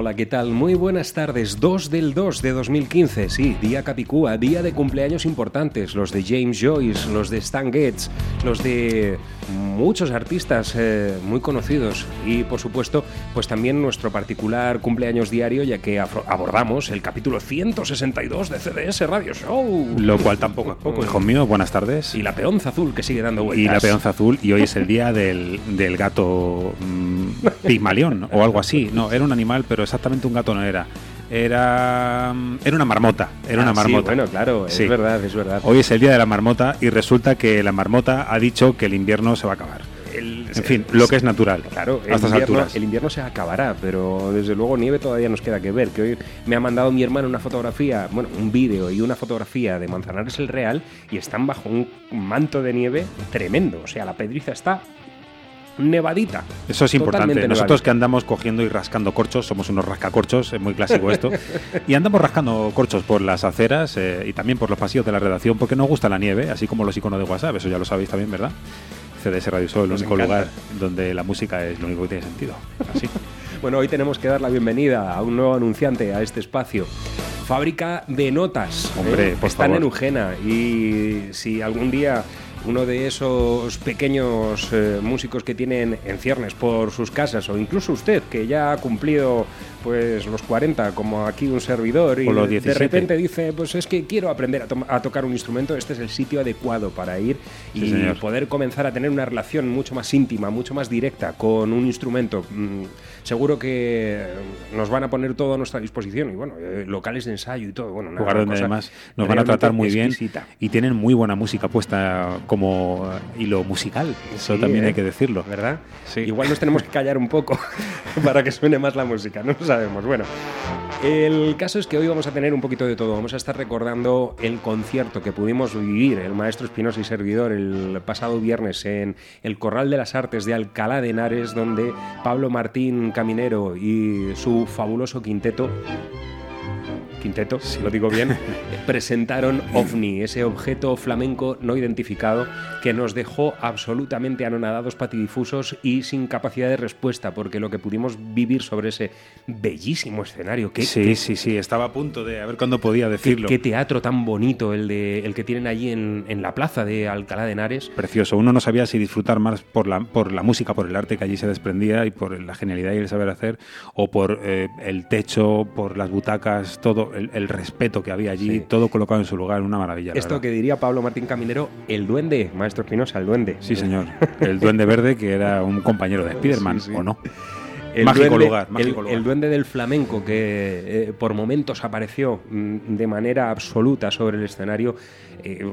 Hola, ¿qué tal? Muy buenas tardes. 2 del 2 de 2015, sí, día Capicúa, día de cumpleaños importantes, los de James Joyce, los de Stan Getz, los de muchos artistas eh, muy conocidos y, por supuesto, pues también nuestro particular cumpleaños diario, ya que abordamos el capítulo 162 de CDS Radio Show. Lo cual tampoco es poco, hijo mío. Buenas tardes. Y la peonza azul que sigue dando vueltas. Y la peonza azul. Y hoy es el día del, del gato mm, pigmalión o algo así. No, era un animal, pero exactamente un gato no era. Era, era una marmota. Era una Ah, sí, marmota. bueno, claro, es Sí. verdad, es verdad. Hoy es el día de la marmota y resulta que la marmota ha dicho que el invierno se va a acabar. El- En fin, lo que es natural. Claro, a estas invierno, alturas. el invierno se acabará, pero desde luego nieve todavía nos queda que ver. Que hoy me ha mandado mi hermano una fotografía, bueno, un vídeo y una fotografía de Manzanares el Real y están bajo un manto de nieve tremendo. O sea, la pedriza está nevadita. Eso es importante. Totalmente Nosotros nevadita. que andamos cogiendo y rascando corchos, somos unos rascacorchos, es muy clásico esto. y andamos rascando corchos por las aceras eh, y también por los pasillos de la redacción porque nos gusta la nieve, así como los iconos de WhatsApp, eso ya lo sabéis también, ¿verdad? CDS Radio Show, el único encanta. lugar donde la música es lo único que tiene sentido. Así. Bueno, hoy tenemos que dar la bienvenida a un nuevo anunciante a este espacio. Fábrica de notas. Hombre, ¿eh? por Están favor. en Eugena y si algún día uno de esos pequeños eh, músicos que tienen en ciernes por sus casas o incluso usted que ya ha cumplido pues los 40 como aquí un servidor y O de 17. repente dice pues es que quiero aprender a, to- a tocar un instrumento este es el sitio adecuado para ir Sí, y señor. poder comenzar a tener una relación mucho más íntima, mucho más directa con un instrumento. Mm, seguro que nos van a poner todo a nuestra disposición y bueno, eh, locales de ensayo y todo. Bueno, lugar donde cosa además nos van a tratar muy bien y tienen muy buena música puesta como eh, hilo musical. Eso Sí, también ¿eh? hay que decirlo. ¿Verdad? Sí. Igual nos tenemos que callar un poco para que suene más la música, no lo sabemos. Bueno, el caso es que hoy vamos a tener un poquito de todo. Vamos a estar recordando el concierto que pudimos vivir, el maestro Espinosa y servidor, el pasado viernes en el Corral de las Artes de Alcalá de Henares, donde Pablo Martín Caminero y su fabuloso quinteto quinteto, si lo digo bien, presentaron OVNI, ese objeto flamenco no identificado que nos dejó absolutamente anonadados, patidifusos y sin capacidad de respuesta, porque lo que pudimos vivir sobre ese bellísimo escenario, qué, Sí, sí, sí, estaba a punto de a ver cuándo podía qué- decirlo. qué teatro tan bonito el, de, el que tienen allí en, en la plaza de Alcalá de Henares. Precioso. Uno no sabía si disfrutar más por la, por la música, por el arte que allí se desprendía y por la genialidad y el saber hacer, o por eh, el techo, por las butacas, todo, el, el respeto que había allí, Sí. todo colocado en su lugar, una maravilla. la Esto verdad. que diría Pablo Martín Caminero, el duende, maestro Espinosa, el duende. Sí, señor. El Duende Verde, que era un compañero de Spiderman, Sí, sí. o no. El mágico duende- lugar, el- mágico el, lugar. duende del flamenco que eh, por momentos apareció mm, de manera absoluta sobre el escenario, eh,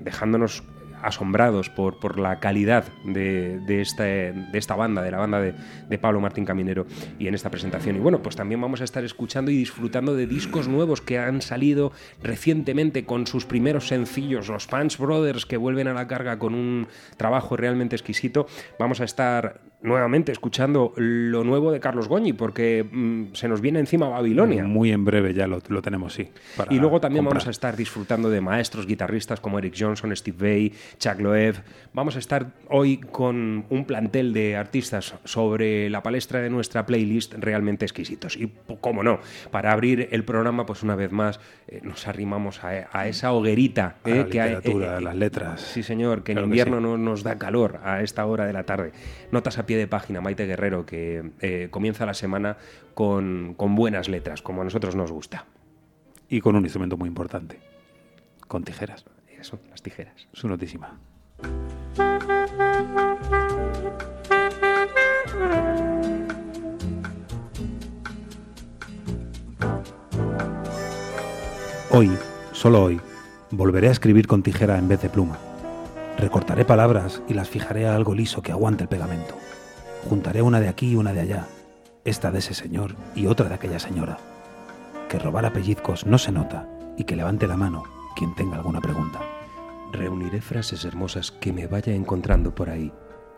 dejándonos asombrados por, por la calidad de, de, este- de esta banda, de la banda de, de Pablo Martín Caminero y en esta presentación. Y bueno, pues también vamos a estar escuchando y disfrutando de discos nuevos que han salido recientemente con sus primeros sencillos, los Punch Brothers que vuelven a la carga con un trabajo realmente exquisito. Vamos a estar nuevamente escuchando lo nuevo de Carlos Goñi porque mm, se nos viene encima Babilonia. Muy en breve ya lo, lo tenemos, sí. Y luego también comprar. vamos a estar disfrutando de maestros guitarristas como Eric Johnson, Steve Vai, Chuck Loeb. Vamos a estar hoy con un plantel de artistas sobre la palestra de nuestra playlist realmente exquisitos. Y, cómo no, para abrir el programa, pues una vez más eh, nos arrimamos a, a esa hoguerita A eh, la que hay- a las letras. Sí, señor, que en Claro que invierno sí. no nos da calor a esta hora de la tarde. Notas a pie de página, Maite Guerrero, que eh, comienza la semana con, con buenas letras, como a nosotros nos gusta. Y con un instrumento muy importante, con tijeras. Eso, las tijeras. Su notísima. Hoy, solo hoy, volveré a escribir con tijera en vez de pluma. Recortaré palabras y las fijaré a algo liso que aguante el pegamento. Juntaré una de aquí y una de allá, esta de ese señor y otra de aquella señora. Que robar a pellizcos no se nota y que levante la mano quien tenga alguna pregunta. Reuniré frases hermosas que me vaya encontrando por ahí,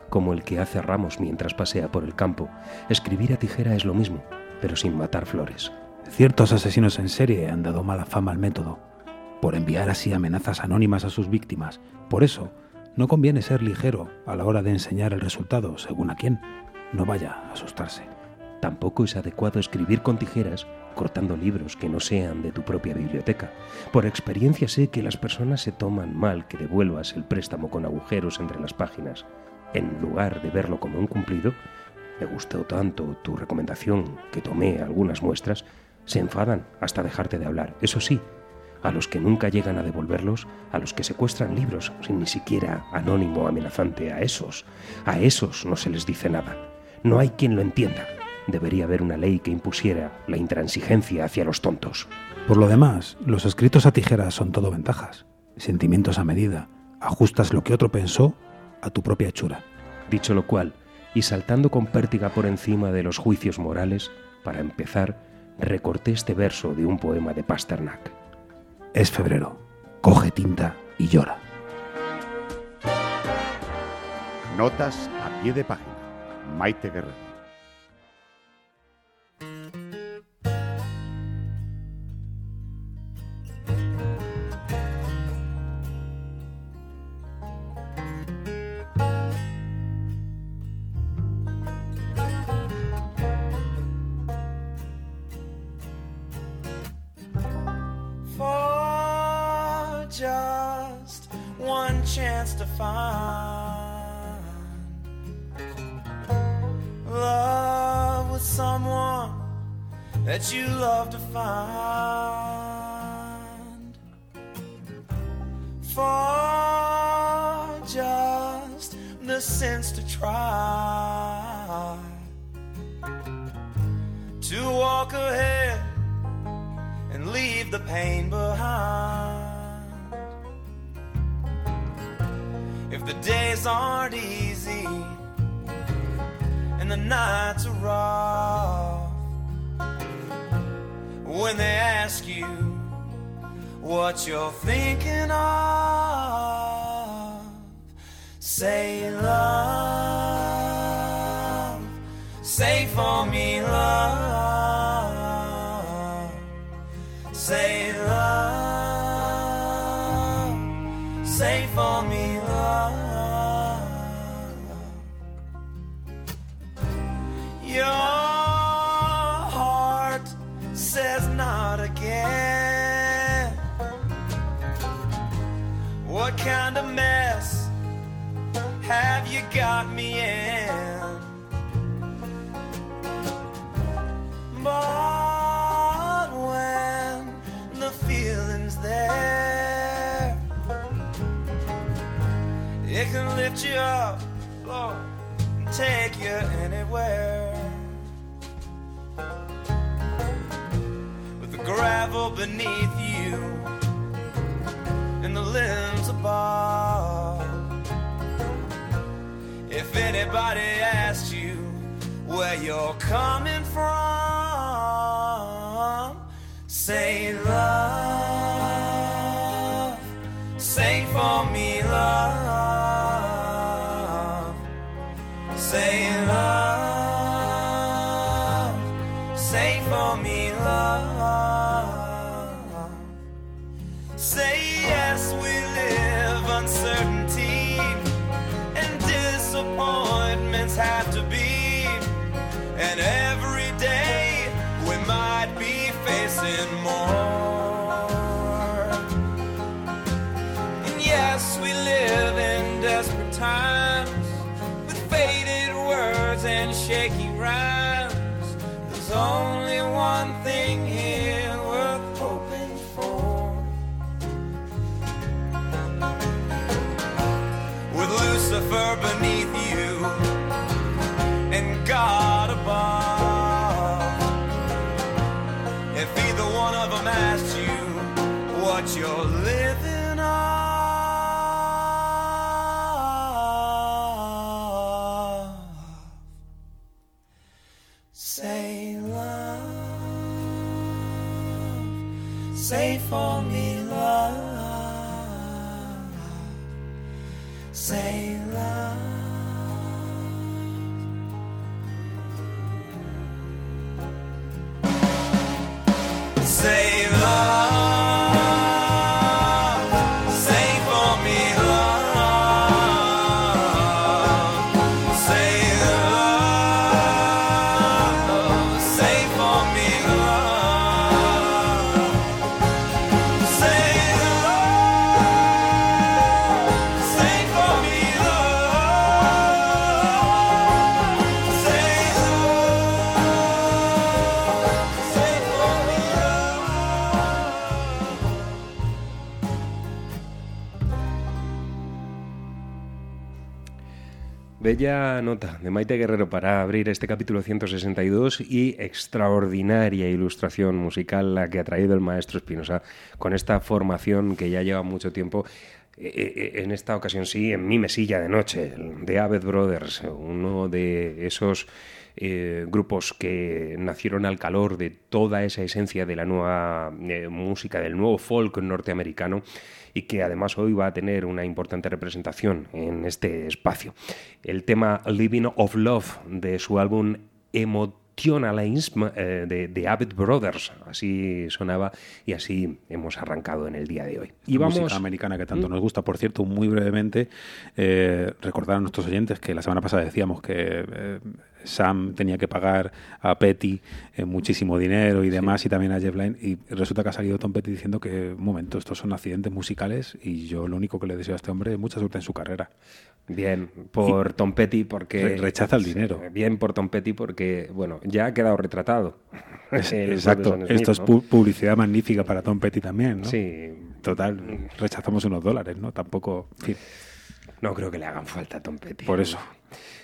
como el que hace ramos mientras pasea por el campo. Escribir a tijera es lo mismo, pero sin matar flores. Ciertos asesinos en serie han dado mala fama al método, por enviar así amenazas anónimas a sus víctimas. Por eso, no conviene ser ligero a la hora de enseñar el resultado, según a quién. No vaya a asustarse. Tampoco es adecuado escribir con tijeras cortando libros que no sean de tu propia biblioteca. Por experiencia sé que las personas se toman mal que devuelvas el préstamo con agujeros entre las páginas. En lugar de verlo como un cumplido, me gustó tanto tu recomendación que tomé algunas muestras, se enfadan hasta dejarte de hablar. Eso sí, a los que nunca llegan a devolverlos, a los que secuestran libros sin ni siquiera anónimo amenazante, a esos, a esos no se les dice nada. No hay quien lo entienda. Debería haber una ley que impusiera la intransigencia hacia los tontos. Por lo demás, los escritos a tijeras son todo ventajas, sentimientos a medida. Ajustas lo que otro pensó a tu propia hechura. Dicho lo cual, y saltando con pértiga por encima de los juicios morales, para empezar, recorté este verso de un poema de Pasternak. Es febrero. Coge tinta y llora. Notas a pie de página. Maite Guerrero. And shaky rhymes. There's only one thing here worth hoping for. with Lucifer beneath you and God above. If either one of them asked you what you're Bella nota de Maite Guerrero para abrir este capítulo 162 y extraordinaria ilustración musical la que ha traído el maestro Espinosa con esta formación que ya lleva mucho tiempo. eh, eh, En esta ocasión sí, en mi mesilla de noche, de Aved Brothers, uno de esos eh, grupos que nacieron al calor de toda esa esencia de la nueva eh, música, del nuevo folk norteamericano y que además hoy va a tener una importante representación en este espacio. El tema Living of Love de su álbum Emotionalism eh, de, de Abbott Brothers, así sonaba y así hemos arrancado en el día de hoy. Y Y vamos música americana que tanto nos gusta. Por cierto, muy brevemente, eh, recordar a nuestros oyentes que la semana pasada decíamos que eh, Sam tenía que pagar a Petty eh, muchísimo dinero y demás, y también a Jeff Lynne, y resulta que ha salido Tom Petty diciendo que, un momento, estos son accidentes musicales y yo lo único que le deseo a este hombre es mucha suerte en su carrera. Bien, por Tom Petty porque... Re- rechaza el dinero. Bien por Tom Petty porque, bueno, ya ha quedado retratado. Es- Exacto, Smith, esto es publicidad magnífica para Tom Petty también, ¿no? Sí. Total, rechazamos unos dólares, ¿no? Tampoco, en fin, No creo que le hagan falta a Tom Petty. por eso.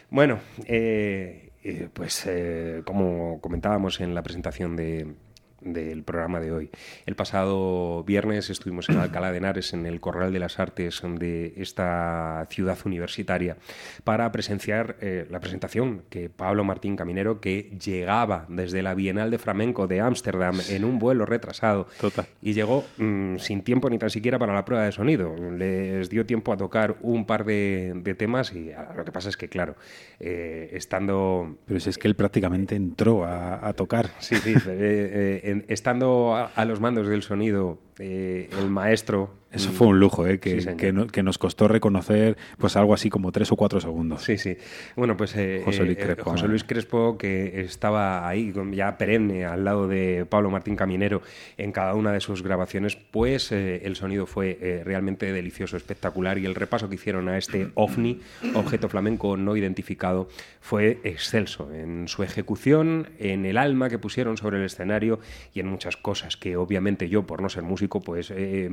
Bueno, eh, pues eh, como comentábamos en la presentación de, del programa de hoy. El pasado viernes estuvimos en Alcalá de Henares, en el Corral de las Artes de esta ciudad universitaria, para presenciar eh, la presentación que Pablo Martín Caminero, que llegaba desde la Bienal de Flamenco de Ámsterdam en un vuelo retrasado Total. y llegó mm, sin tiempo ni tan siquiera para la prueba de sonido. Les dio tiempo a tocar un par de, de temas y ah, lo que pasa es que, claro, eh, estando Pero si es que él prácticamente entró a, a tocar. Sí, sí. eh, eh, estando a, a los mandos del sonido, eh, el maestro. Eso fue un lujo, ¿eh? que, Sí, señor. que, no- que nos costó reconocer pues algo así como tres o cuatro segundos. Sí, sí. Bueno, pues eh, José Luis eh, Crespo, José. Luis Crespo, que estaba ahí ya perenne al lado de Pablo Martín Caminero en cada una de sus grabaciones, pues eh, el sonido fue eh, realmente delicioso, espectacular y el repaso que hicieron a este ovni, objeto flamenco no identificado, fue excelso en su ejecución, en el alma que pusieron sobre el escenario y en muchas cosas que obviamente yo, por no ser músico, pues eh,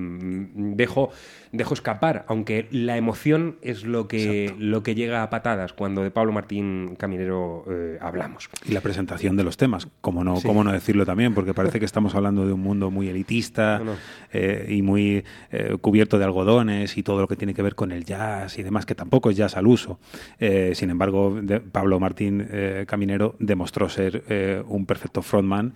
dejo, dejo escapar, aunque la emoción es lo que, lo que llega a patadas cuando de Pablo Martín Caminero eh, hablamos. Y la presentación de los temas, como no, Sí. cómo no decirlo también, porque parece que estamos hablando de un mundo muy elitista No, no. eh, y muy eh, cubierto de algodones y todo lo que tiene que ver con el jazz y demás, que tampoco es jazz al uso. Sin embargo, de- Pablo Martín Caminero demostró ser un perfecto frontman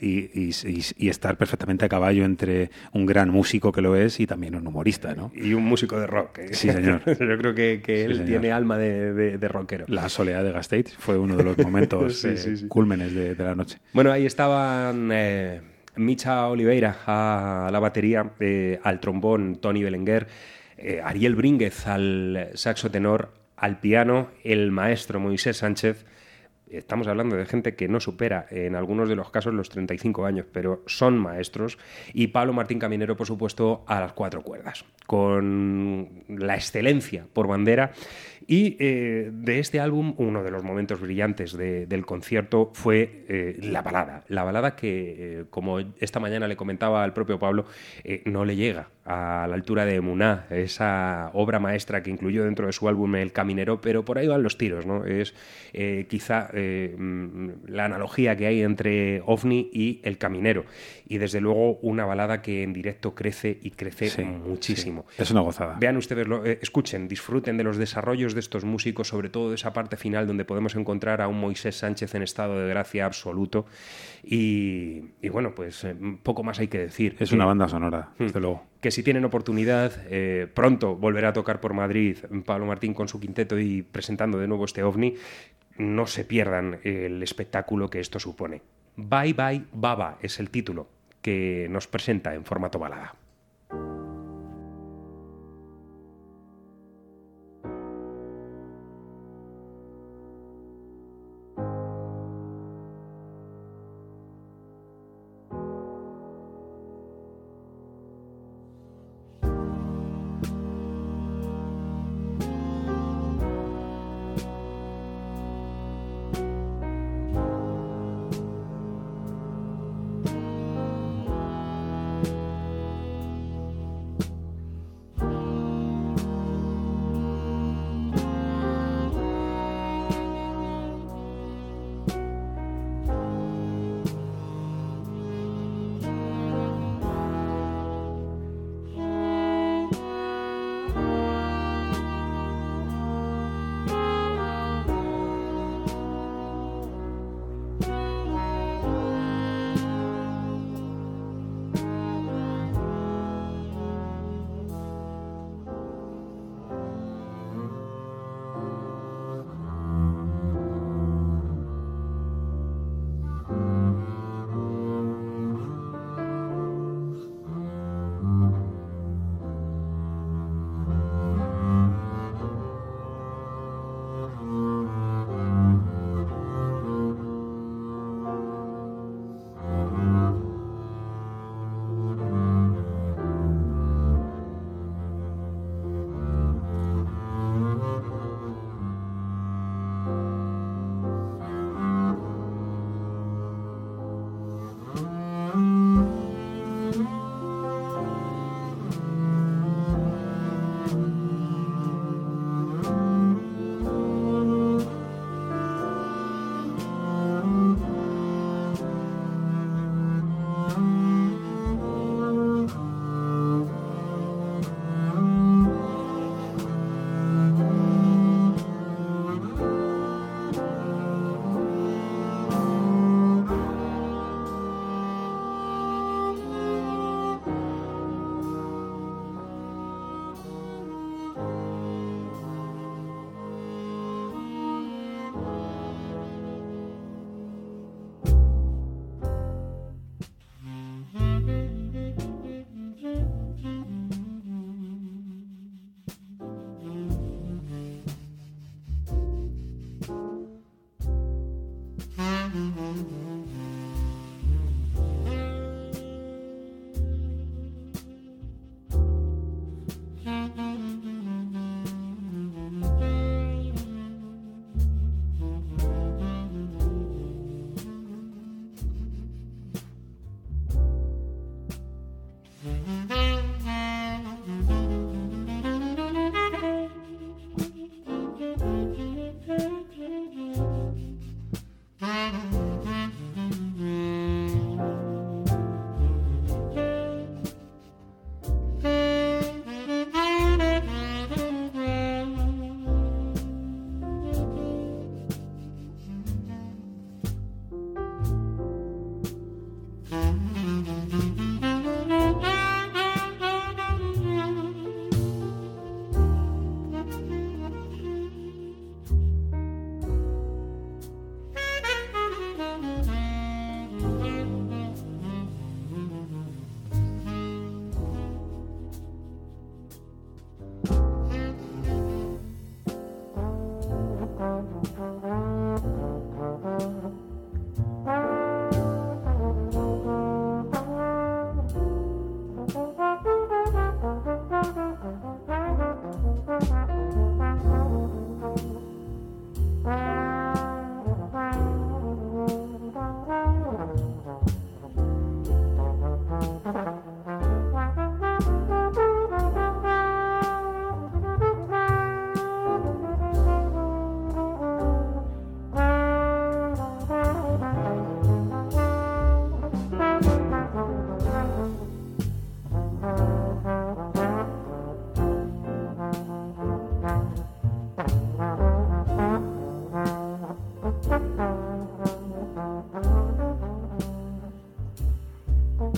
y, y- y- y estar perfectamente a caballo entre un gran músico que lo es y también un humorista, ¿no? Y un músico de rock. eh. Sí, señor. Yo creo que, que Sí, él señor. tiene alma de, de- de rockero. La soledad de Gasteiz fue uno de los momentos Sí, eh, sí, cúlmenes de, de la noche. Bueno, ahí estaban eh, Micha Oliveira a la batería, eh, al trombón Tony Belenguer, Ariel Brínguez al saxo tenor, al piano el maestro Moisés Sánchez. Estamos hablando de gente que no supera en algunos de los casos los 35 años, pero son maestros. Y Pablo Martín Caminero, por supuesto, a las cuatro cuerdas, con la excelencia por bandera. Y eh, de este álbum, uno de los momentos brillantes de- del concierto fue eh, la balada. La balada que, eh, como esta mañana le comentaba al propio Pablo, no le llega a la altura de Muná, esa obra maestra que incluyó dentro de su álbum El Caminero, pero por ahí van los tiros, ¿no? Es eh, quizá eh, mm, la analogía que hay entre OVNI y El Caminero. Y desde luego una balada que en directo crece y crece Sí, muchísimo. sí. Es una gozada. Vean ustedes, lo- eh, escuchen, disfruten de los desarrollos de estos músicos, sobre todo de esa parte final donde podemos encontrar a un Moisés Sánchez en estado de gracia absoluto. Y, y bueno, pues poco más hay que decir. Es una banda sonora, Hmm. desde luego. Que si tienen oportunidad, eh, pronto volverá a tocar por Madrid Pablo Martín con su quinteto y presentando de nuevo este ovni, no se pierdan el espectáculo que esto supone. Bye Bye Baba es el título que nos presenta en formato balada.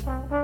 Mm-hmm.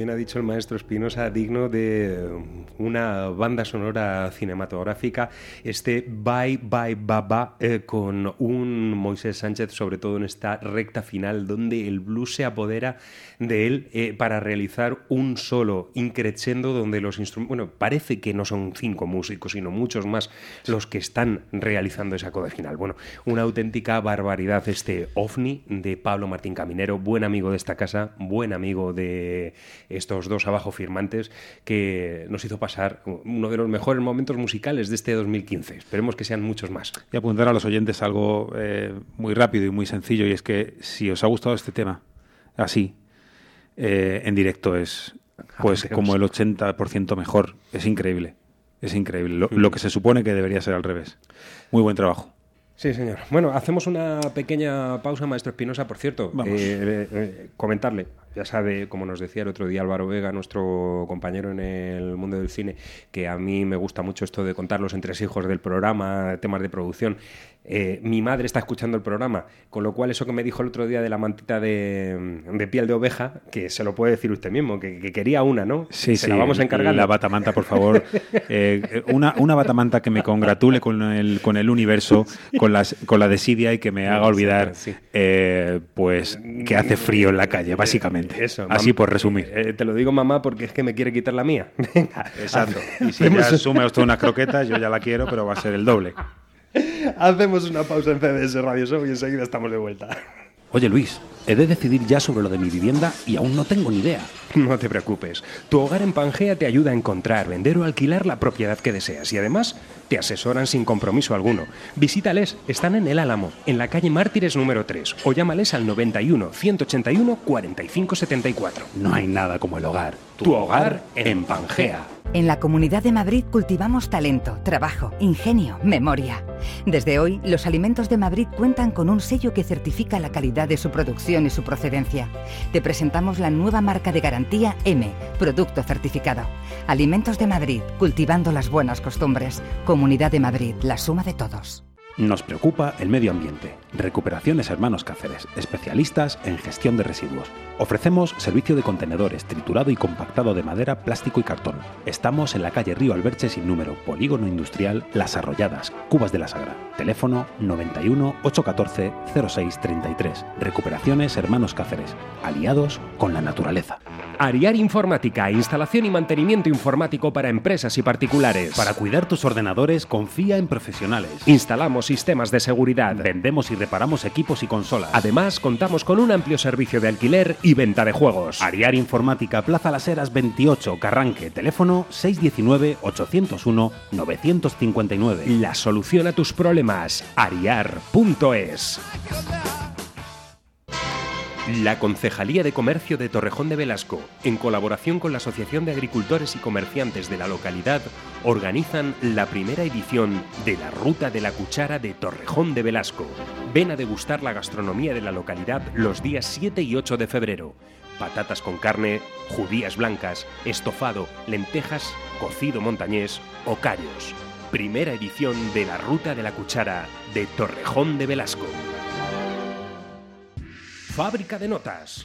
Bien ha dicho el maestro Espinosa, digno de una banda sonora cinematográfica, este Bye Bye Baba eh, con un Moisés Sánchez, sobre todo en esta recta final, donde el blues se apodera de él eh, para realizar un solo increchendo donde los instrumentos, bueno, parece que no son cinco músicos, sino muchos más los que están realizando esa coda final. Bueno, una auténtica barbaridad este ovni de Pablo Martín Caminero, buen amigo de esta casa, buen amigo de estos dos abajo firmantes, que nos hizo pasar uno de los mejores momentos musicales de este 2015. Esperemos que sean muchos más. Y apuntar a los oyentes algo eh, muy rápido y muy sencillo, y es que si os ha gustado este tema así, eh, en directo es pues como el 80% mejor. Es increíble. Es increíble. Lo, lo que se supone que debería ser al revés. Muy buen trabajo. Sí, señor. Bueno, hacemos una pequeña pausa, maestro Espinosa. Por cierto, Vamos. eh, eh, comentarle, ya sabe, como nos decía el otro día Álvaro Vega, nuestro compañero en el mundo del cine, que a mí me gusta mucho esto de contar los entresijos del programa, temas de producción. Eh, mi madre está escuchando el programa, con lo cual eso que me dijo el otro día de la mantita de, de piel de oveja, que se lo puede decir usted mismo, que, que quería una, ¿no? Sí, se sí, la vamos a encargar. La batamanta, por favor. Eh, una, una batamanta que me congratule con el, con el universo, con, las, con la desidia y que me haga olvidar Sí. eh, pues que hace frío en la calle, básicamente. Eso, Así por resumir. Eh, te lo digo, mamá, porque es que me quiere quitar la mía. Venga, Exacto. Y si ya sume usted unas croquetas, yo ya la quiero, pero va a ser el doble. Hacemos una pausa en CBS Radio Show y enseguida estamos de vuelta. Oye Luis, he de decidir ya sobre lo de mi vivienda y aún no tengo ni idea. No te preocupes. Tu hogar en Pangea te ayuda a encontrar, vender o alquilar la propiedad que deseas y además te asesoran sin compromiso alguno. Visítales, están en El Álamo, en la calle Mártires número 3 o llámales al 91 181 45 74. No hay nada como el hogar. Tu hogar en Pangea. En la Comunidad de Madrid cultivamos talento, trabajo, ingenio, memoria. Desde hoy, los alimentos de Madrid cuentan con un sello que certifica la calidad de su producción y su procedencia. Te presentamos la nueva marca de garantía M, producto certificado. Alimentos de Madrid, cultivando las buenas costumbres. Comunidad de Madrid, la suma de todos. Nos preocupa el medio ambiente. Recuperaciones Hermanos Cáceres, especialistas en gestión de residuos. Ofrecemos servicio de contenedores, triturado y compactado de madera, plástico y cartón. Estamos en la calle Río Alberche sin número, Polígono Industrial Las Arrolladas, Cubas de la Sagra. Teléfono 91 814 0633. Recuperaciones Hermanos Cáceres, aliados con la naturaleza. Ariar Informática, instalación y mantenimiento informático para empresas y particulares. Para cuidar tus ordenadores, confía en profesionales. Instalamos sistemas de seguridad. Vendemos y reparamos equipos y consolas. Además, contamos con un amplio servicio de alquiler y venta de juegos. Ariar Informática, Plaza Las Heras 28, Carranque, teléfono 619-801-959. La solución a tus problemas, ariar.es. La Concejalía de Comercio de Torrejón de Velasco, en colaboración con la Asociación de Agricultores y Comerciantes de la localidad, organizan la primera edición de la Ruta de la Cuchara de Torrejón de Velasco. Ven a degustar la gastronomía de la localidad los días 7 y 8 de febrero. Patatas con carne, judías blancas, estofado, lentejas, cocido montañés o callos. Primera edición de la Ruta de la Cuchara de Torrejón de Velasco. Fábrica de notas.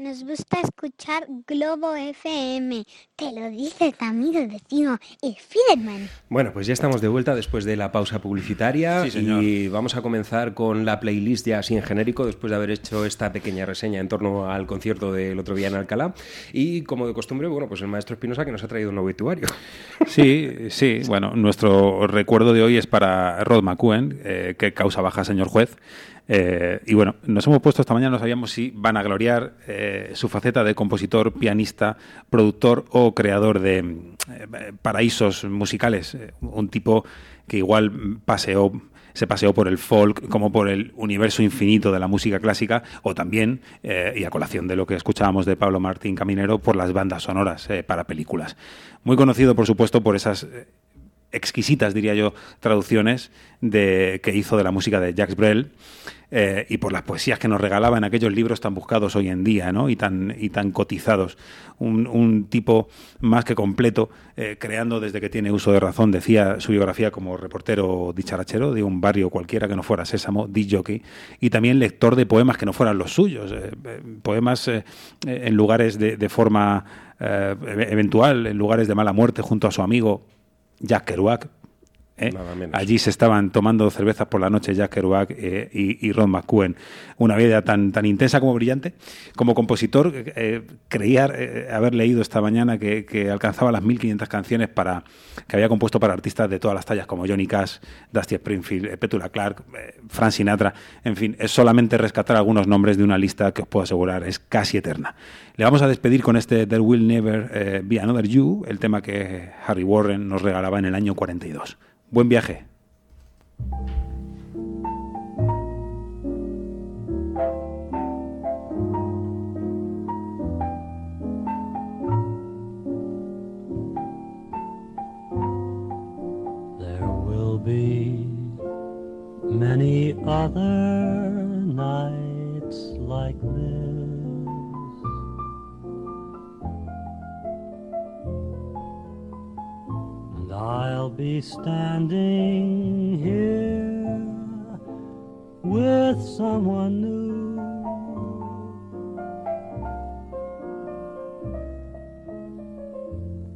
Nos gusta escuchar Globo FM. Te lo dice tu amigo y vecino Spiderman. Bueno, pues ya estamos de vuelta después de la pausa publicitaria Sí, señor. y vamos a comenzar con la playlist ya así en genérico después de haber hecho esta pequeña reseña en torno al concierto del otro día en Alcalá y como de costumbre, bueno, pues el maestro Espinosa que nos ha traído un obituario. Sí, sí. Bueno, nuestro recuerdo de hoy es para Rod McCuen, eh, que causa baja, señor juez. Eh, y bueno, nos hemos puesto esta mañana, no sabíamos si van a gloriar eh, su faceta de compositor, pianista, productor o creador de eh, paraísos musicales. Un tipo que igual paseó se paseó por el folk como por el universo infinito de la música clásica o también, y a colación de lo que escuchábamos de Pablo Martín Caminero, por las bandas sonoras para películas. Muy conocido, por supuesto, por esas exquisitas, diría yo, traducciones de, que hizo de la música de Jacques Brel eh, y por las poesías que nos regalaba en aquellos libros tan buscados hoy en día ¿no? y, tan, y tan cotizados. Un, tipo más que completo, eh, creando desde que tiene uso de razón, decía su biografía como reportero dicharachero de un barrio cualquiera que no fuera Sésamo, jockey y también lector de poemas que no fueran los suyos, eh, poemas en lugares de, de forma e- eventual, en lugares de mala muerte, junto a su amigo Jack Kerouac. ¿Eh? Allí se estaban tomando cervezas por la noche Jack Kerouac eh, y, y Ron McCuen. Una vida tan, tan intensa como brillante. Como compositor, eh, creía haber leído esta mañana que, que alcanzaba las 1500 canciones para, que había compuesto para artistas de todas las tallas, como Johnny Cash, Dusty Springfield, Petula Clark, Frank Sinatra. En fin, es solamente rescatar algunos nombres de una lista que os puedo asegurar es casi eterna. Le vamos a despedir con este There Will Never Be Another You, el tema que Harry Warren nos regalaba en el año 42. Buen viaje. Many other nights like this. I'll be standing here with someone new.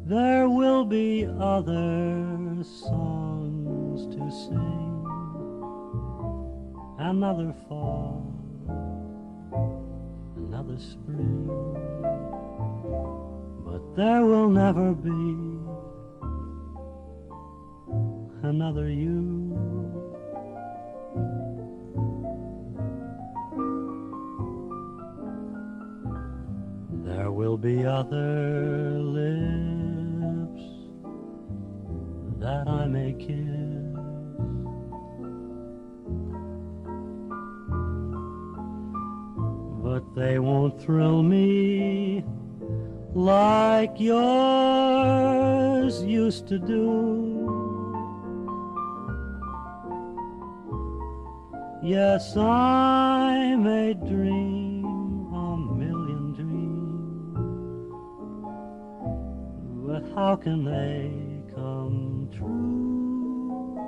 There will be other songs to sing, another fall, another spring, but there will never be another you. There will be other lips that I may kiss. But they won't thrill me like yours used to do. Yes, I may dream a million dreams, but how can they come true?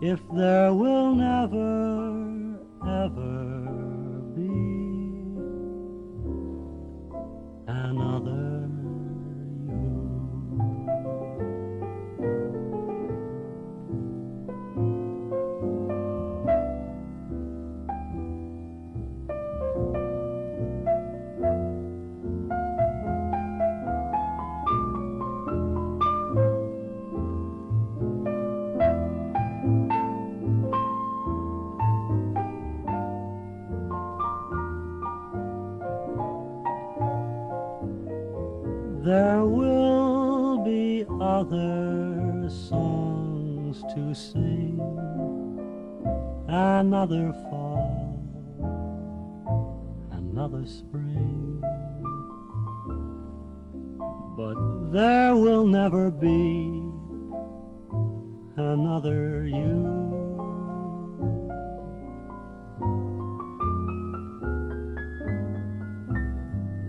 If there will never, ever be another There will be other songs to sing, another fall, another spring. But there will never be another you.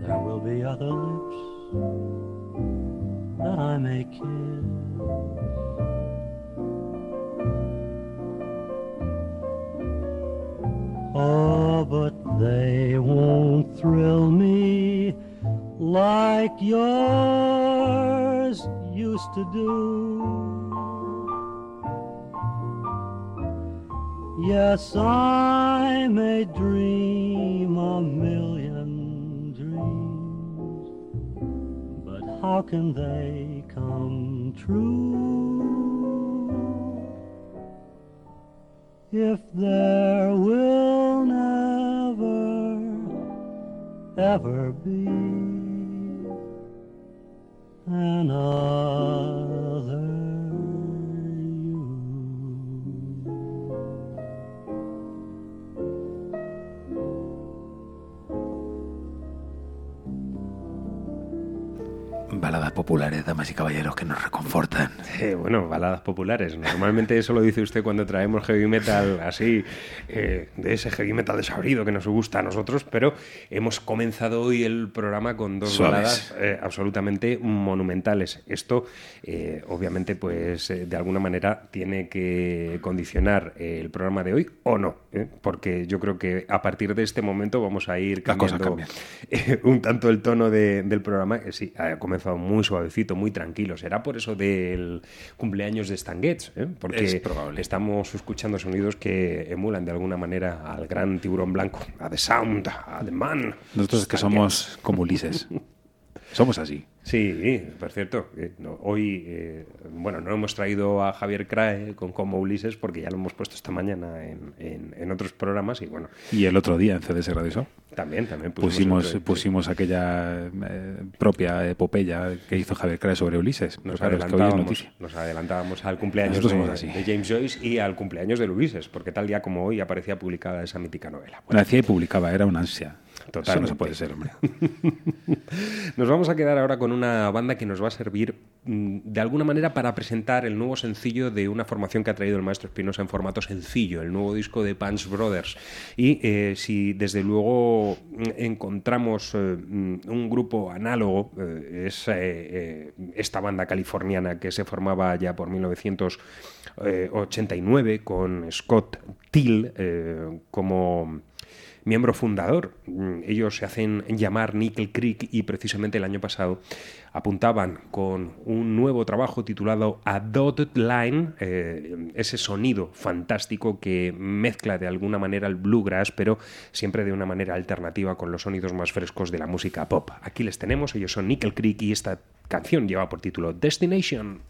There will be other lips that I may kiss. Oh, but they won't thrill me like yours used to do. Yes, I may dream a million how can they come true? If there will never ever be another Baladas populares, damas y caballeros, que nos reconfortan. Eh, bueno, baladas populares. Normalmente eso lo dice usted cuando traemos heavy metal así, eh, de ese heavy metal desabrido que nos gusta a nosotros, pero hemos comenzado hoy el programa con dos Suaves. baladas eh, absolutamente monumentales. Esto, eh, obviamente, pues de alguna manera tiene que condicionar el programa de hoy o no, porque yo creo que a partir de este momento vamos a ir Las cosas cambiando un tanto el tono de- del programa. sí, ha comenzado muy suavecito, muy tranquilo. Será por eso del cumpleaños de Stan Getz, ¿eh? porque Es probable. estamos escuchando sonidos que emulan de alguna manera al gran tiburón blanco, a The Sound, a The Man. Nosotros que somos como Ulises. Somos así. Sí, por cierto, eh, no, hoy, eh, bueno, no hemos traído a Javier Crae con Como Ulises porque ya lo hemos puesto esta mañana en, en- en otros programas y bueno, Y el otro día en CDS Radio Show también, también pusimos, pusimos aquella eh, propia epopeya que hizo Javier Crae sobre Ulises. Nos Claro, es que hoy es adelantábamos, nos adelantábamos al cumpleaños de, somos así. de James Joyce y al cumpleaños de Ulises, porque tal día como hoy aparecía publicada esa mítica novela. La hacía y publicaba, era una ansia. Totalmente. no se puede ser, hombre. Nos vamos a quedar ahora con una banda que nos va a servir mm, de alguna manera para presentar el nuevo sencillo de una formación que ha traído el maestro Espinosa en formato sencillo, el nuevo disco de Punch Brothers. Y eh, si desde luego mm, encontramos eh, mm, un grupo análogo, eh, es esta banda californiana que se formaba ya por 1989 con Scott Till como miembro fundador. Mm, Ellos se hacen llamar Nickel Creek y precisamente el año pasado apuntaban con un nuevo trabajo titulado A Dotted Line, eh, ese sonido fantástico que mezcla de alguna manera el bluegrass, pero siempre de una manera alternativa con los sonidos más frescos de la música pop. Aquí les tenemos, ellos son Nickel Creek y esta canción lleva por título Destination.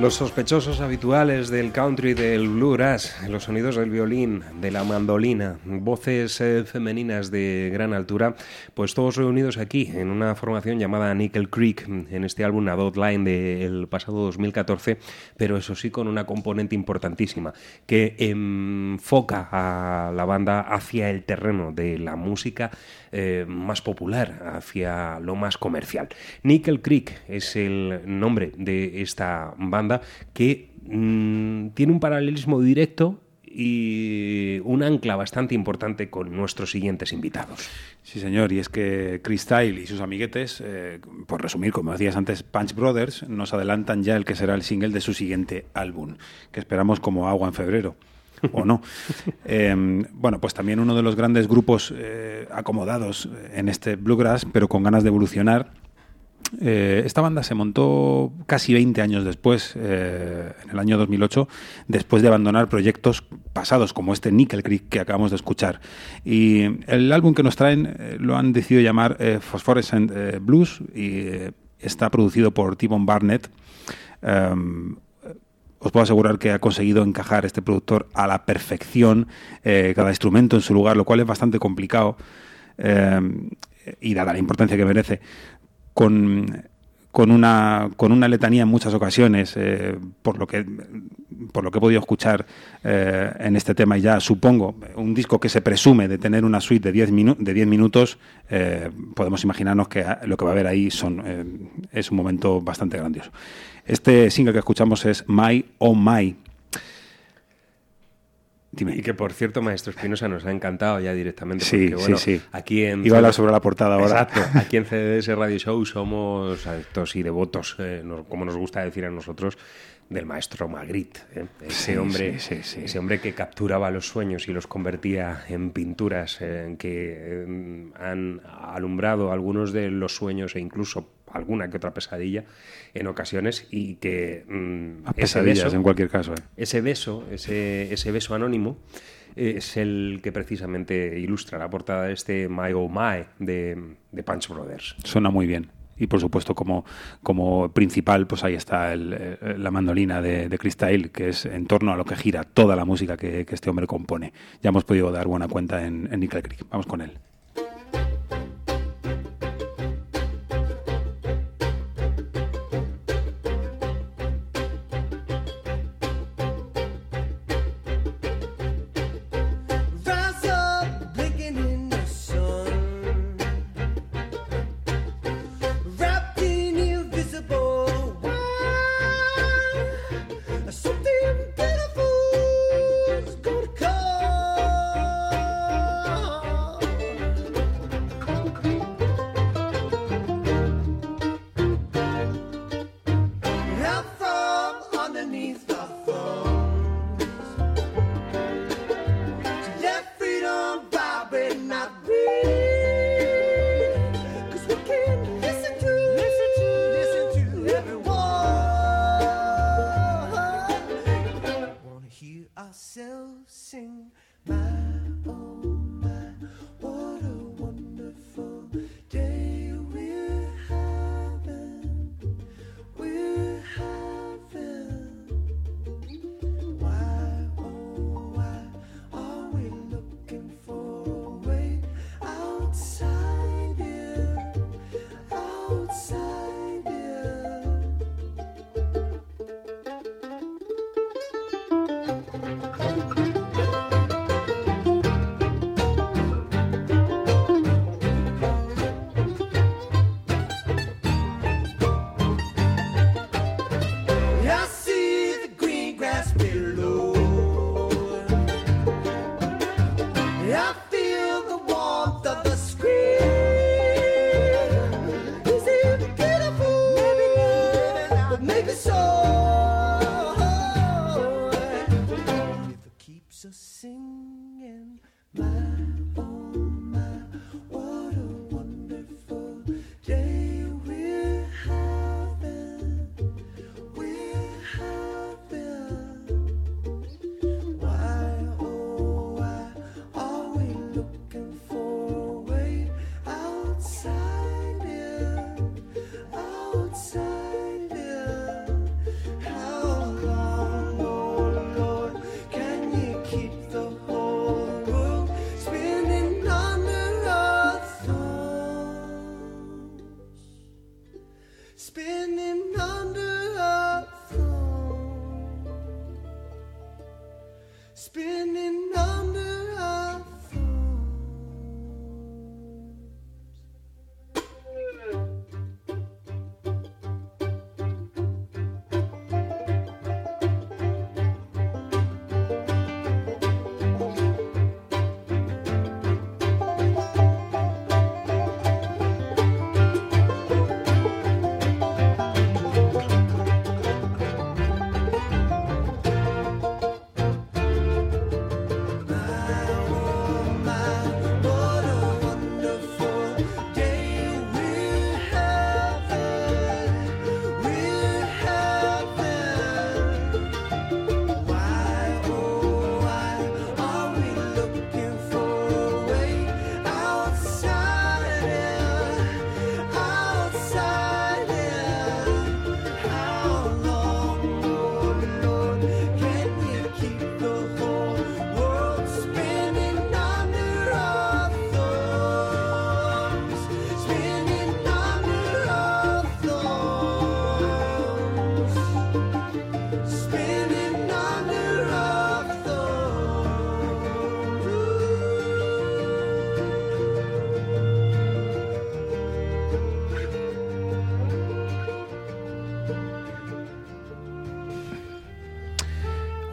Los sospechosos habituales del country, del bluegrass, los sonidos del violín, de la mandolina, voces eh, femeninas de gran altura, pues todos reunidos aquí en una formación llamada Nickel Creek, en este álbum A Dot Line del pasado 2014, pero eso sí con una componente importantísima que enfoca a la banda hacia el terreno de la música eh, más popular, hacia lo más comercial. Nickel Creek es el nombre de esta banda que mm, tiene un paralelismo directo y un ancla bastante importante con nuestros siguientes invitados. Sí, señor, y es que Chris Tyle y sus amiguetes, eh, por resumir, como decías antes, Punch Brothers, nos adelantan ya el que será el single de su siguiente álbum, que esperamos como agua en febrero. o no. Eh, bueno, pues también uno de los grandes grupos eh, acomodados en este bluegrass, pero con ganas de evolucionar. Eh, esta banda se montó casi 20 años después, eh, en el año 2008, después de abandonar proyectos pasados como este Nickel Creek que acabamos de escuchar. Y el álbum que nos traen eh, lo han decidido llamar Phosphorescent Blues y está producido por Timon Barnett. Um, os puedo asegurar que ha conseguido encajar este productor a la perfección, cada instrumento en su lugar, lo cual es bastante complicado eh, y dada la importancia que merece, con, con, una, con una letanía en muchas ocasiones, eh, por, lo que, por lo que he podido escuchar eh, en este tema y ya supongo, un disco que se presume de tener una suite de 10 minu de 10 minutos, eh, podemos imaginarnos que lo que va a haber ahí son, es un momento bastante grandioso. Este single que escuchamos es My Oh My. Dime. Y que por cierto, Maestro Espinosa nos ha encantado ya directamente. Sí, porque, bueno, sí, sí. Aquí en Iba a hablar sobre la portada ahora. Exacto. Aquí en CDS Radio Show somos adeptos y devotos, eh, como nos gusta decir a nosotros, del maestro Magritte. ¿eh? Ese Sí, hombre, sí, sí, sí. ese hombre que capturaba los sueños y los convertía en pinturas eh, que eh, han alumbrado algunos de los sueños e incluso alguna que otra pesadilla en ocasiones y que mm, A pesadillas, beso- en cualquier caso. ¿eh? ese beso, ese, ese beso anónimo, eh, es el que precisamente ilustra la portada de este My Oh My de, de Punch Brothers. Suena muy bien. Y por supuesto, como, como principal, pues ahí está el, eh, la mandolina de, de Chris Tyle, que es en torno a lo que gira toda la música que, que este hombre compone. Ya hemos podido dar buena cuenta en, en Nickel Creek. Vamos con él.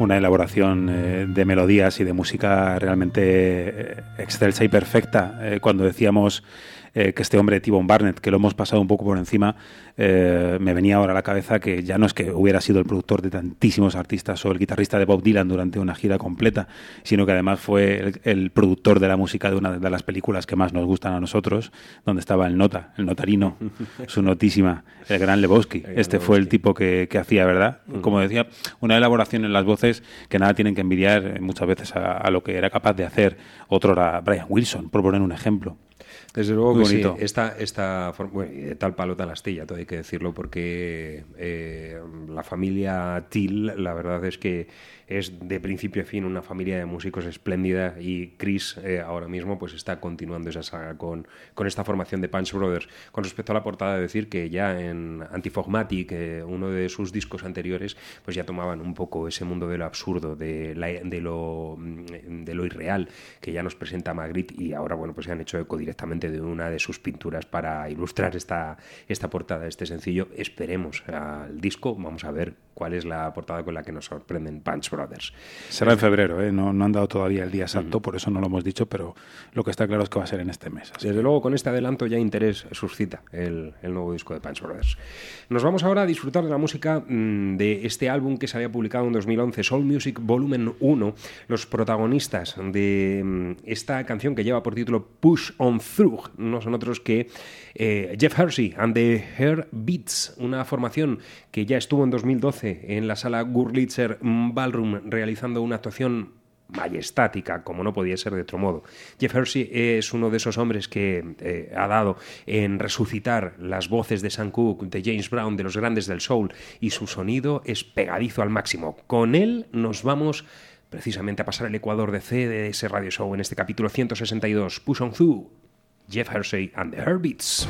Una elaboración eh, de melodías y de música realmente eh, excelsa y perfecta. Eh, cuando decíamos eh, que este hombre, T-Bone Barnett, que lo hemos pasado un poco por encima, eh, me venía ahora a la cabeza que ya no es que hubiera sido el productor de tantísimos artistas o el guitarrista de Bob Dylan durante una gira completa, sino que además fue el, el productor de la música de una de las películas que más nos gustan a nosotros, donde estaba el nota, el notarino, su notísima, el gran Lebowski. Este fue el tipo que, que hacía, ¿verdad? Como decía, una elaboración en las voces que nada tienen que envidiar eh, muchas veces a, a lo que era capaz de hacer otro era Brian Wilson, por poner un ejemplo. Desde luego Muy que sí. bonito. Esta, esta bueno, tal palo tal astilla, todo hay que decirlo, porque eh, la familia Till, la verdad es que es de principio a fin una familia de músicos espléndida y Chris eh, ahora mismo pues está continuando esa saga con, con esta formación de Punch Brothers. Con respecto a la portada, decir que ya en Antifogmatic, eh, uno de sus discos anteriores, pues ya tomaban un poco ese mundo de lo absurdo, mm, de lo irreal que ya nos presenta Magritte y ahora bueno pues se han hecho eco directamente de una de sus pinturas para ilustrar esta, esta portada, este sencillo. Esperemos al disco, vamos a ver cuál es la portada con la que nos sorprenden Punch Brothers. Será en febrero, ¿eh? no, no han dado todavía el día exacto, por eso no lo hemos dicho, pero lo que está claro es que va a ser en este mes. así Desde luego, con este adelanto ya interés suscita el, el nuevo disco de Punch Brothers. Nos vamos ahora a disfrutar de la música mm, de este álbum que se había publicado en 2011, Soul Music Volumen 1. Los protagonistas de mm, esta canción que lleva por título Push On Through no son otros que eh, Jeff Hersey and the Hair Beats, una formación que ya estuvo en 2012 en la sala Gurlitzer Ballroom realizando una actuación majestática, como no podía ser de otro modo. Jeff Hersey es uno de esos hombres que eh, ha dado en resucitar las voces de Sam Cooke, de James Brown, de los grandes del soul, y su sonido es pegadizo al máximo. Con él nos vamos precisamente a pasar el ecuador de C de ese radio show en este capítulo 162, Push On Through, Jeff Hersey and the Herbits.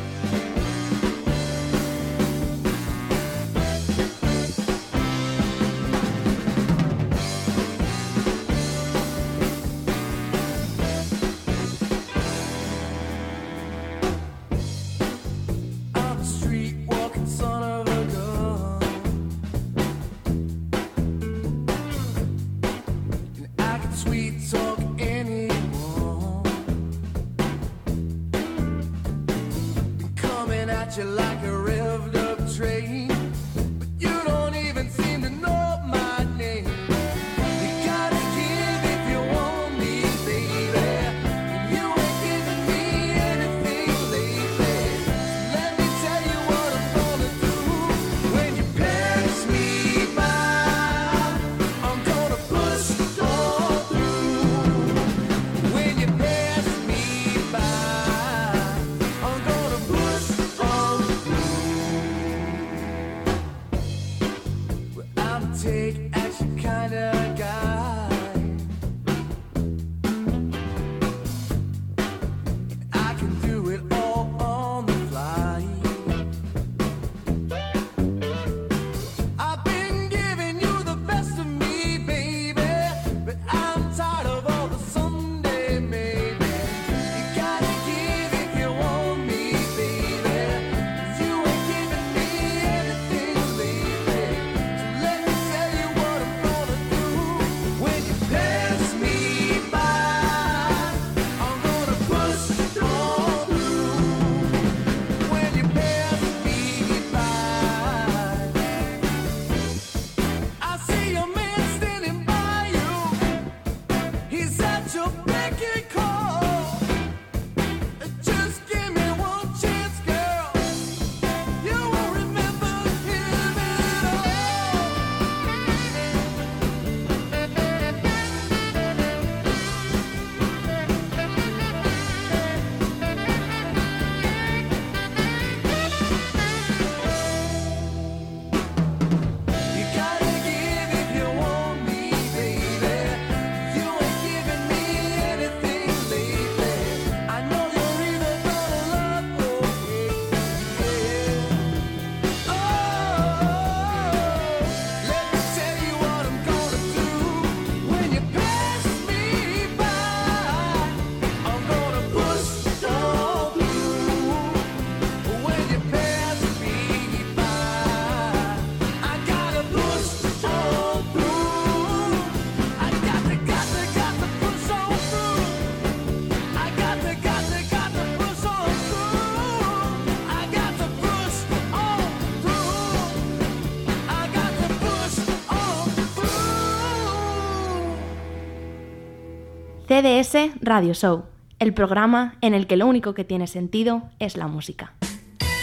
CDS Radio Show, el programa en el que lo único que tiene sentido es la música.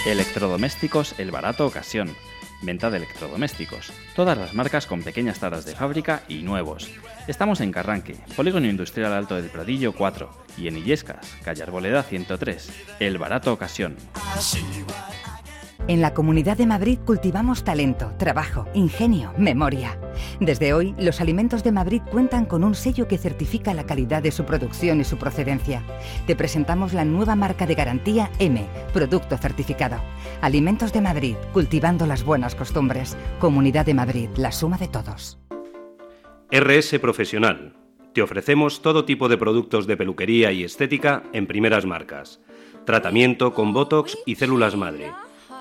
Electrodomésticos El Barato Ocasión. Venta de electrodomésticos. Todas las marcas con pequeñas taras de fábrica y nuevos. Estamos en Carranque, Polígono Industrial Alto del Pradillo 4 y en Illescas, calle Arboleda 103. El Barato Ocasión. En la Comunidad de Madrid cultivamos talento, trabajo, ingenio, memoria. Desde hoy, los alimentos de Madrid cuentan con un sello que certifica la calidad de su producción y su procedencia. Te presentamos la nueva marca de garantía M, producto certificado. Alimentos de Madrid, cultivando las buenas costumbres. Comunidad de Madrid, la suma de todos. RS Profesional. Te ofrecemos todo tipo de productos de peluquería y estética en primeras marcas. Tratamiento con Botox y células madre.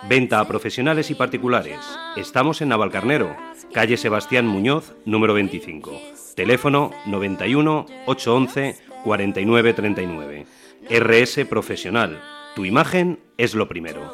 Venta a profesionales y particulares. Estamos en Navalcarnero, calle Sebastián Muñoz, número 25. Teléfono 91 811 4939. RS Profesional. Tu imagen es lo primero.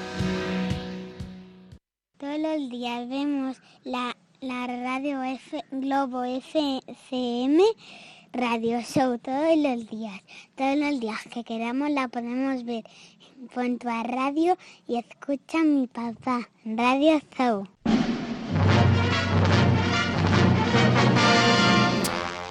Todos los días vemos la, la radio F, Globo FM Radio Show, todos los días. Todos los días que queramos la podemos ver. Pon tu a radio y escucha mi papá. Radio Show.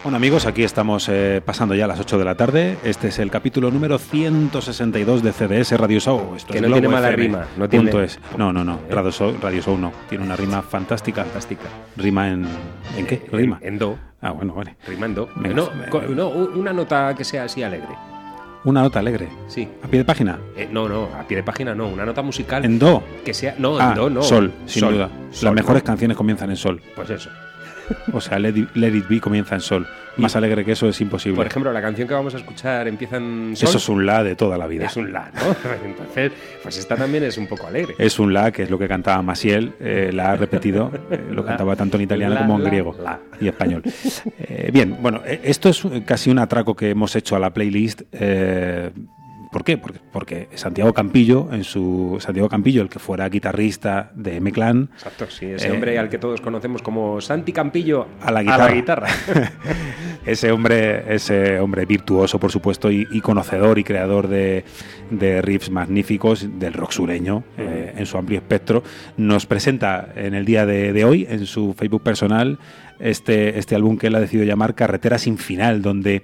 Bueno amigos, aquí estamos eh, pasando ya las 8 de la tarde. Este es el capítulo número 162 de CDS Radio Show. Esto Que es no tiene mala FM. rima, no tiene- es. No, no, no. Radio Show, Radio Show no. Tiene una rima fantástica. Fantástica. Rima en... ¿En qué? En- Rima. En do. Ah, bueno, vale. Rimando. Venga, no, venga. co- no, una nota que sea así alegre. Una nota alegre. Sí. ¿A pie de página? Eh, no, no, a pie de página no. Una nota musical. ¿En do? Que sea. No, Ah, en do no. Sol, sin Sol. duda. Sol, Las mejores ¿no? canciones comienzan en sol. Pues eso. O sea, Let It, Let It Be comienza en sol. Más alegre que eso es imposible. Por ejemplo, la canción que vamos a escuchar empieza en sol. eso es un la de toda la vida. Es un la, ¿no? Entonces, pues esta también es un poco alegre. Es un la, que es lo que cantaba Masiel, eh, la ha repetido, eh, lo La- cantaba tanto en italiano la, como en la, griego la. y español. Eh, bien, bueno, esto es casi un atraco que hemos hecho a la playlist. ¿Por qué? Porque, porque Santiago Campillo, en su Santiago Campillo, el que fuera guitarrista de M-Clan, Exacto, sí, ese Eh, hombre al que todos conocemos como Santi Campillo a la guitarra. guitarra. ese hombre, ese hombre virtuoso, por supuesto, y, y conocedor y creador de, de riffs magníficos del rock sureño eh, en su amplio espectro, nos presenta en el día de, de hoy, en su Facebook personal, este, este álbum que él ha decidido llamar Carretera sin final, donde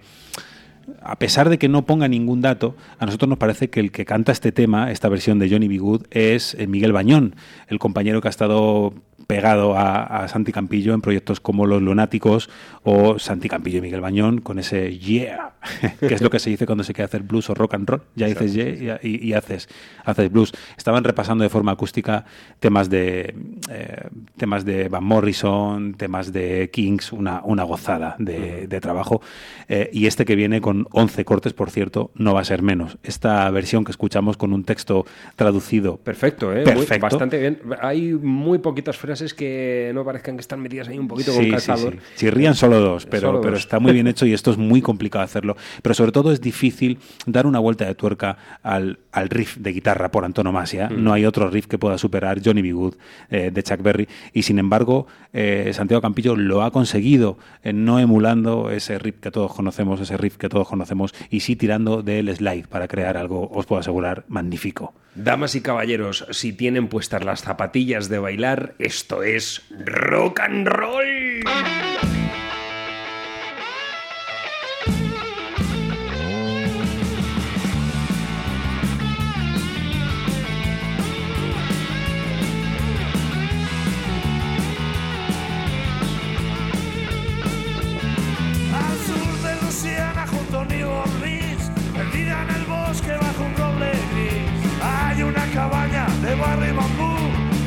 a pesar de que no ponga ningún dato, a nosotros nos parece que el que canta este tema, esta versión de Johnny B. Good, es eh, Miguel Bañón, el compañero que ha estado pegado a, a Santi Campillo en proyectos como Los Lunáticos o Santi Campillo y Miguel Bañón con ese yeah, que es lo que se dice cuando se quiere hacer blues o rock and roll. Ya dices yeah y, y- y haces, haces blues. Estaban repasando de forma acústica temas de eh, temas de Van Morrison, temas de Kings, una, una gozada de, de trabajo. Eh, y este que viene con 11 cortes, por cierto, no va a ser menos. Esta versión que escuchamos con un texto traducido. Perfecto, ¿eh? Muy- Perfecto. bastante bien. Hay muy poquitas frases que no parezcan que están metidas ahí un poquito con Sí, sí, calzador. sí. Chirrían solo dos, pero, Solo pero dos. está muy bien hecho y esto es muy complicado hacerlo. Pero sobre todo es difícil dar una vuelta de tuerca al, al riff de guitarra por antonomasia. Mm. No hay otro riff que pueda superar Johnny B. Good eh, de Chuck Berry. Y sin embargo, eh, Santiago Campillo lo ha conseguido, eh, no emulando ese riff que todos conocemos, ese riff que conocemos, y sí tirando del slide para crear algo, os puedo asegurar, magnífico. Damas y caballeros, si tienen puestas las zapatillas de bailar, esto es rock and roll. bambú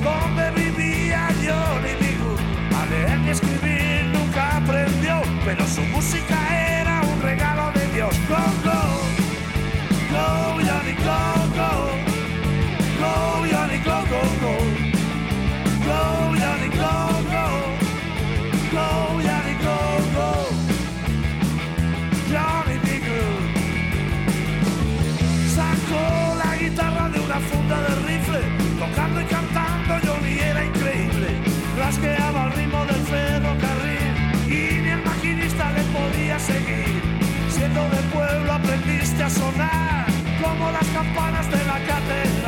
donde vivía Johnny Migu. A leer y escribir nunca aprendió, pero su música era un regalo de Dios. Sonar como las campanas de la catedral.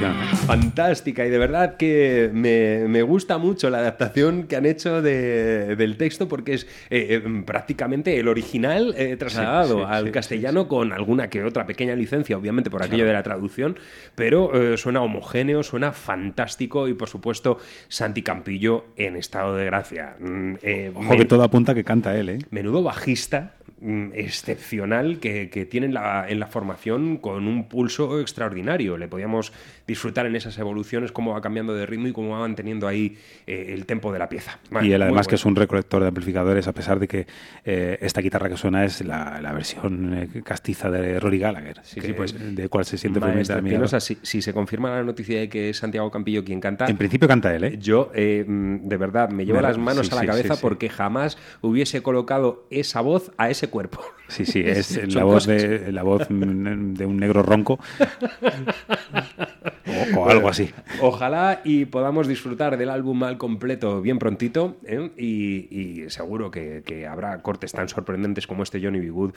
Versión. ¿eh? Fantástica y de verdad que me, me gusta mucho la adaptación que han hecho de- del texto porque es eh, eh, prácticamente el original eh, trasladado Sí, sí, al sí, castellano con alguna que otra pequeña licencia, obviamente por aquello Claro. de la traducción, pero eh, suena homogéneo, suena fantástico y por supuesto Santi Campillo en estado de gracia. Mm, Ojo que todo apunta que canta él, ¿eh? menudo bajista mm, excepcional que, que tiene en la, en la formación con un pulso extraordinario. Le podíamos disfrutar en esas evoluciones cómo va cambiando de ritmo y cómo va manteniendo ahí eh, el tempo de la pieza. Y él además que es un recolector de amplificadores, a pesar de que eh, esta guitarra que suena es la, la versión eh, castiza de Rory Gallagher, Sí, que- sí, pues, de cual se siente admirado. Espinosa, si, si se confirma la noticia de que es Santiago Campillo quien canta, En principio canta él, ¿eh? yo mm, de verdad me llevo las manos sí, a la cabeza porque jamás hubiese colocado esa voz a ese cuerpo. Sí, sí, es la voz, de, la voz mm, de un negro ronco o, algo así. Ojalá y podamos disfrutar del álbum al completo bien prontito ¿eh? y, seguro que, que habrá cortes tan sorprendentes como este Johnny B. Good,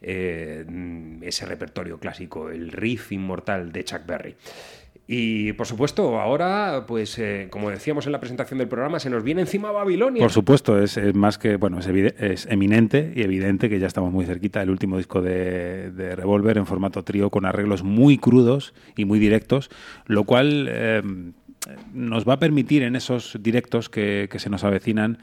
eh, mm, ese repertorio clásico, el riff inmortal de Chuck Berry. Y por supuesto, ahora, pues eh, como decíamos en la presentación del programa, se nos viene encima Babilonia. Por supuesto, es, más que, bueno, es, es eminente y evidente que ya estamos muy cerquita. El último disco de, de Revolver en formato trío con arreglos muy crudos y muy directos, lo cual eh, nos va a permitir en esos directos que, que se nos avecinan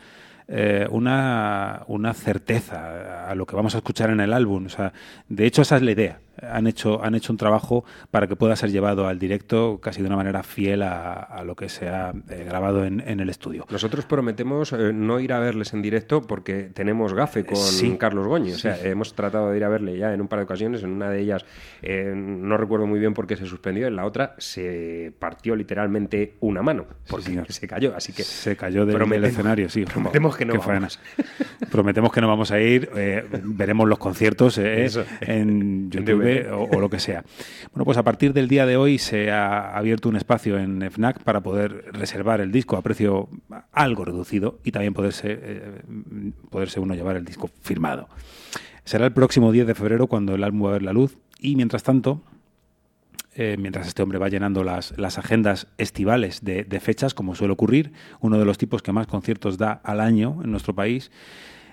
eh, una, una certeza a lo que vamos a escuchar en el álbum. O sea, de hecho, esa es la idea. Han hecho, han hecho un trabajo para que pueda ser llevado al directo casi de una manera fiel a, a lo que se ha eh, grabado en, en el estudio. Nosotros prometemos eh, no ir a verles en directo porque tenemos gafe con Sí. Carlos Goñi. O sea, Sí. hemos tratado de ir a verle ya en un par de ocasiones. En una de ellas eh, no recuerdo muy bien por qué se suspendió. En la otra se partió literalmente una mano porque se cayó. Así que se cayó del, escenario, sí. Prometemos que no vamos. prometemos que no vamos a ir. veremos los conciertos Eso. en O, lo que sea. Bueno, pues a partir del día de hoy se ha abierto un espacio en FNAC para poder reservar el disco a precio algo reducido y también poderse, eh, poderse uno llevar el disco firmado. Será el próximo 10 de febrero cuando el álbum va a ver la luz y mientras tanto eh, mientras este hombre va llenando las, las agendas estivales de fechas, como suele ocurrir, uno de los tipos que más conciertos da al año en nuestro país.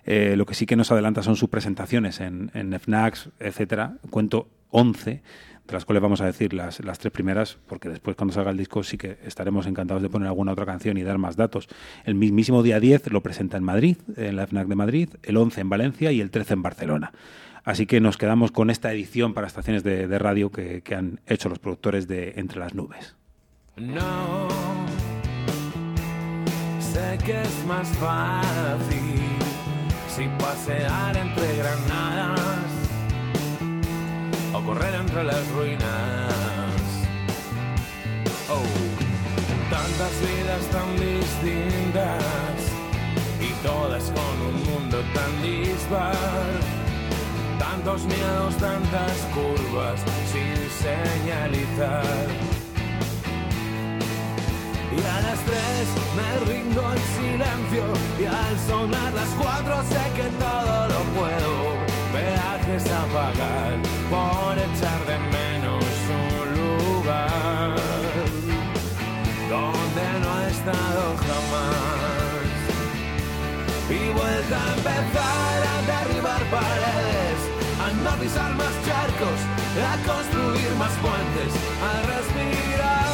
Eh, lo que sí que nos adelanta son sus presentaciones en, en FNACs, etcétera. Cuento 11, de las cuales vamos a decir las, las tres primeras, porque después cuando salga el disco sí que estaremos encantados de poner alguna otra canción y dar más datos. El mismísimo día 10 lo presenta en Madrid, en la FNAC de Madrid, el 11 en Valencia y el 13 en Barcelona. Así que nos quedamos con esta edición para estaciones de, de radio que, que han hecho los productores de Entre las Nubes. No, sé más fácil si pasear entre granadas o correr entre las ruinas. Oh, tantas vidas tan distintas y todas con un mundo tan dispar. Tantos miedos, tantas curvas sin señalizar. Y a las tres me rindo al silencio y al sonar las cuatro sé que todo lo puedo. Peajes a pagar por echar de menos un lugar donde no he estado jamás. Y vuelta a empezar a derribar paredes, a no pisar más charcos, a construir más puentes, a respirar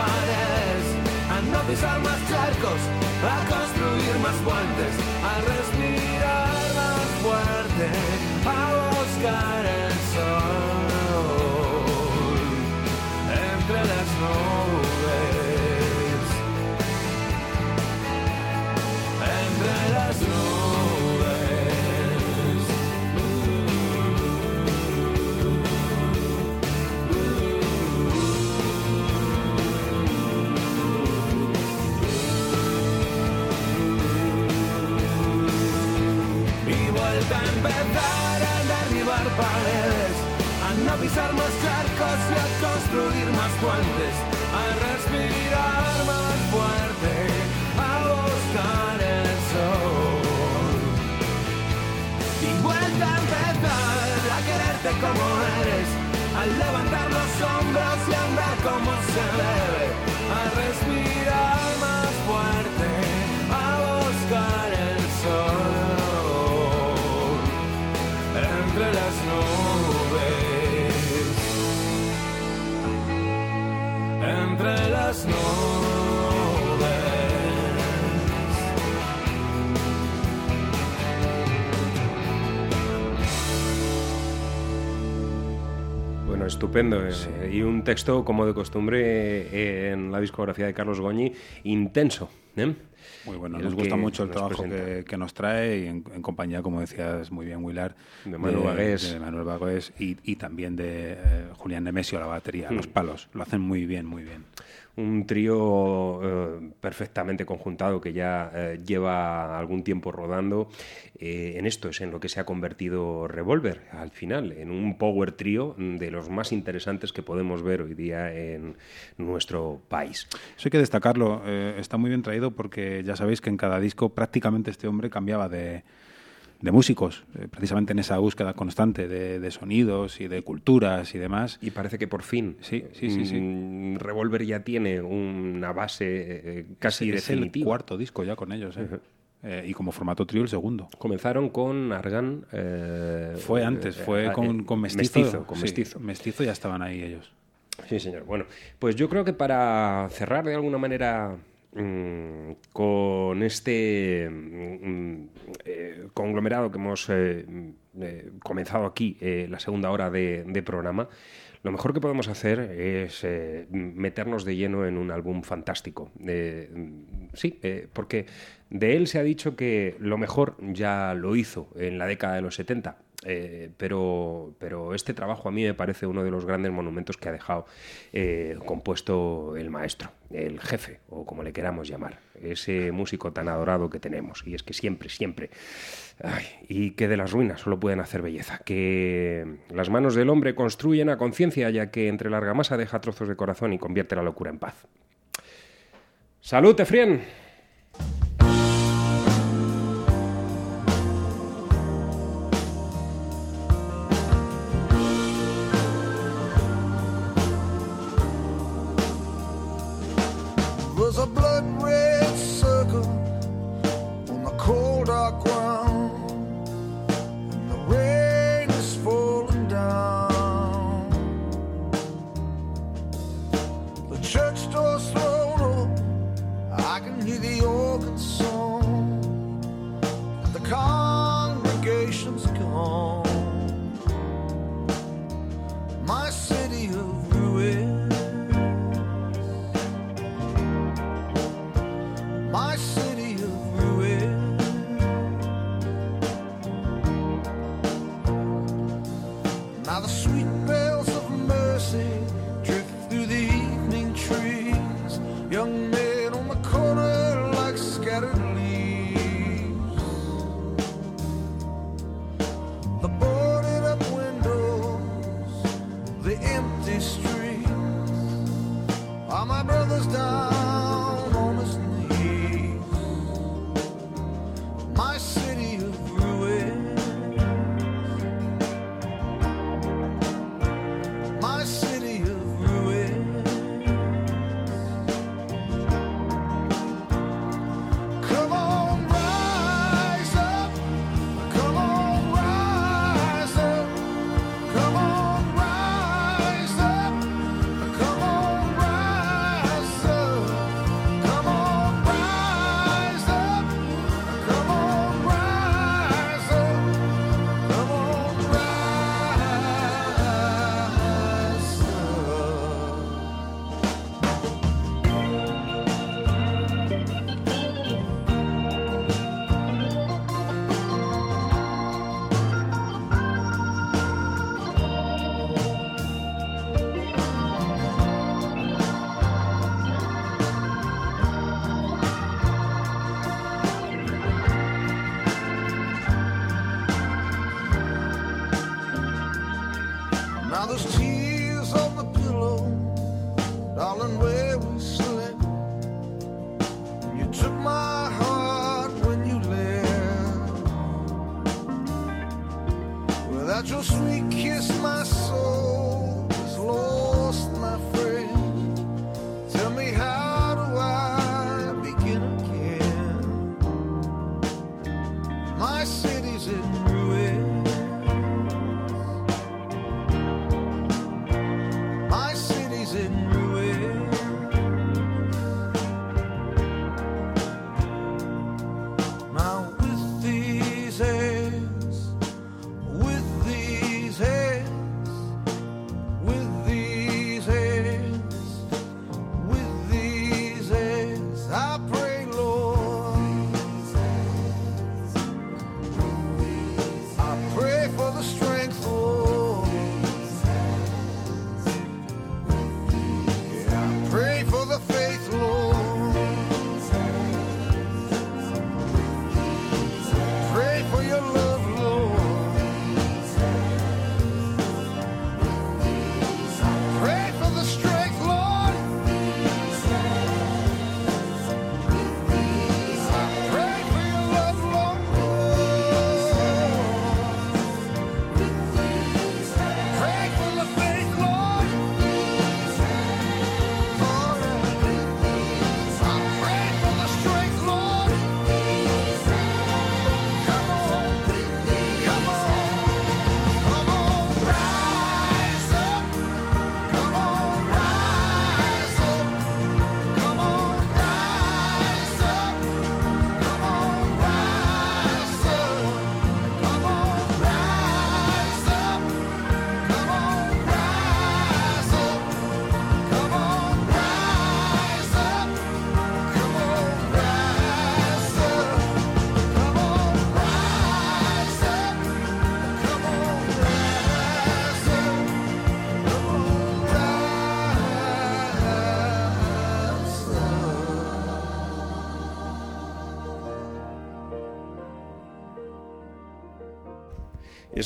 a no pisar más charcos, a construir más puentes, a más charcos y a construir más puentes, a respirar más fuerte, a buscar el sol. Y vuelta a empezar a quererte como eres, a levantar los hombros y andar como se debe, estupendo. eh, Y un texto, como de costumbre, eh, en la discografía de Carlos Goñi, intenso. ¿eh? Muy bueno, El nos gusta mucho el trabajo que, que nos trae y en, en compañía, como decías muy bien, Wilar, De Manu Bagués. de Manuel Bagués y, y también de eh, Julián Nemesio la batería, Mm. los palos. Lo hacen muy bien, muy bien. Un trío eh, perfectamente conjuntado que ya eh, lleva algún tiempo rodando. Eh, en esto es en lo que se ha convertido Revolver, al final, en un power trío de los más interesantes que podemos ver hoy día en nuestro país. Eso hay que destacarlo. está muy bien traído porque ya sabéis que en cada disco prácticamente este hombre cambiaba de, de músicos, eh, precisamente en esa búsqueda constante de, de sonidos y de culturas y demás. Y parece que por fin. Sí, sí, sí. sí. mm, Revolver ya tiene una base eh, casi es el definitiva. cuarto disco ya con ellos. ¿eh? Eh, y como formato trío el segundo. Comenzaron con Argan. eh, Fue antes, eh, fue eh, con, eh, con Mestizo. con sí, Mestizo. Mestizo ya estaban ahí ellos. Sí, señor. Bueno, pues yo creo que para cerrar de alguna manera con este mm, eh, conglomerado que hemos eh, mm, eh, comenzado aquí, la segunda hora de, programa, lo mejor que podemos hacer es meternos de lleno en un álbum fantástico. Mm, sí, porque de él se ha dicho que lo mejor ya lo hizo en la década de los 70. Eh, pero, pero este trabajo a mí me parece uno de los grandes monumentos que ha dejado eh, compuesto el maestro, el jefe, o como le queramos llamar, ese músico tan adorado que tenemos. Y es que siempre, siempre, y que de las ruinas solo pueden hacer belleza, que las manos del hombre construyen a conciencia, ya que entre la argamasa deja trozos de corazón y convierte la locura en paz. ¡Salud, Efrien! There's a blood red circle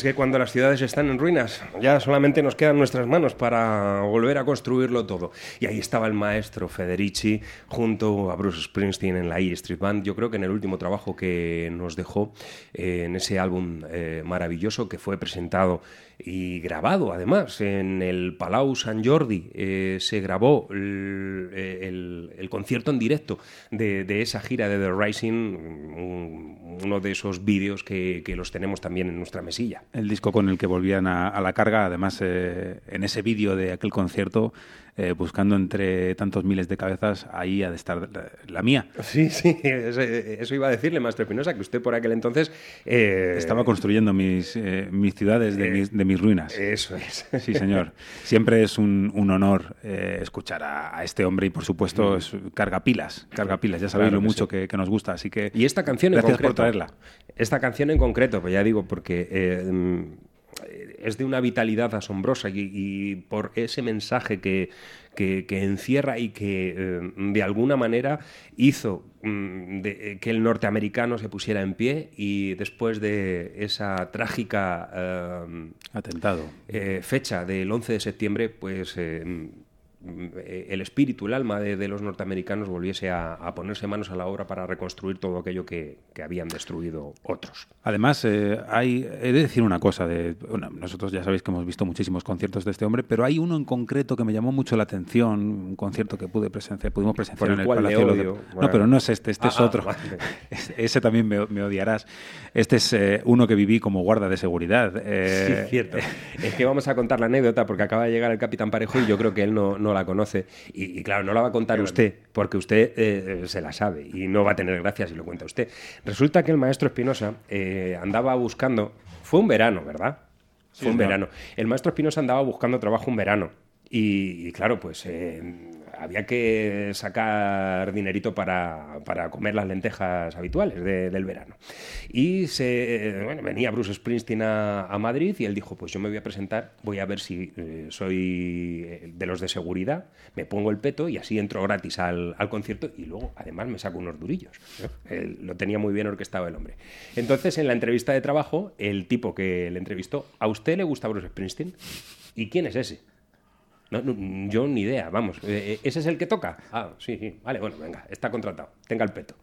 que cuando las ciudades están en ruinas, ya solamente nos quedan nuestras manos para volver a construirlo todo. Y ahí estaba el maestro Federici junto a Bruce Springsteen en la E Street Band. Yo creo que en el último trabajo que nos dejó, eh, en ese álbum eh, maravilloso que fue presentado y grabado además en el Palau Sant Jordi, eh, se grabó el, el- concierto en directo de, esa gira de The Rising, un- uno de esos vídeos que, que los tenemos también en nuestra mesilla. El disco con el que volvían a, a la carga, además eh, en ese vídeo de aquel concierto, eh, buscando entre tantos miles de cabezas, ahí ha de estar la, la mía. Sí, sí, eso, iba a decirle, Maestro Espinosa, que usted por aquel entonces... eh, Estaba construyendo mis, eh, mis ciudades de, mis, de mis ruinas. Eso es. Sí, señor. Siempre es un, un honor escuchar a, a este hombre y, por supuesto, es carga pilas. Carga pilas, ya sabéis Claro lo que mucho sí. que, que nos gusta. Así que Y esta canción en gracias concreto. por traerla. Esta canción en concreto, pues ya digo, porque mm, es de una vitalidad asombrosa y, y por ese mensaje que, que- que encierra y que eh, de alguna manera hizo mm, de- que el norteamericano se pusiera en pie y después de esa trágica eh, Atentado. eh, fecha del 11 de septiembre, pues eh, eh, el espíritu, el alma de, de los norteamericanos volviese a, a ponerse manos a la obra para reconstruir todo aquello que, que habían destruido otros. Además, eh, hay, he de decir una cosa. De, bueno, nosotros ya sabéis que hemos visto muchísimos conciertos de este hombre, pero hay uno en concreto que me llamó mucho la atención, un concierto que pude presenciar, pudimos presenciar Por el en el Palacio de Bueno. No, pero no es este, este es Ah, otro. vale. Ese también me, me odiarás. Este es eh, uno que viví como guarda de seguridad. Eh, Sí, cierto. Es que vamos a contar la anécdota porque acaba de llegar el capitán Parejo y yo creo que él no, no la conoce. Y, y claro, no la va a contar usted porque usted eh, se la sabe y no va a tener gracia si lo cuenta usted. Resulta que el maestro Espinosa eh, andaba buscando. Fue un verano, ¿verdad? Sí, Fue un verano. El maestro Espinosa andaba buscando trabajo un verano. Y, y claro, pues eh, había que sacar dinerito para, para comer las lentejas habituales de- del verano. Y se, bueno, venía Bruce Springsteen a, a Madrid y él dijo, pues yo me voy a presentar, voy a ver si eh, soy eh, de los de seguridad, me pongo el peto y así entro gratis al, al concierto y luego además me saco unos durillos. Él lo tenía muy bien orquestado el hombre. Entonces en la entrevista de trabajo, el tipo que le entrevistó, ¿a usted le gusta Bruce Springsteen? ¿Y quién es ese? No, no, yo ni idea, vamos. Eh, ¿Ese es el que toca? Ah, sí, sí. Vale, bueno, venga, está contratado. Tenga el peto.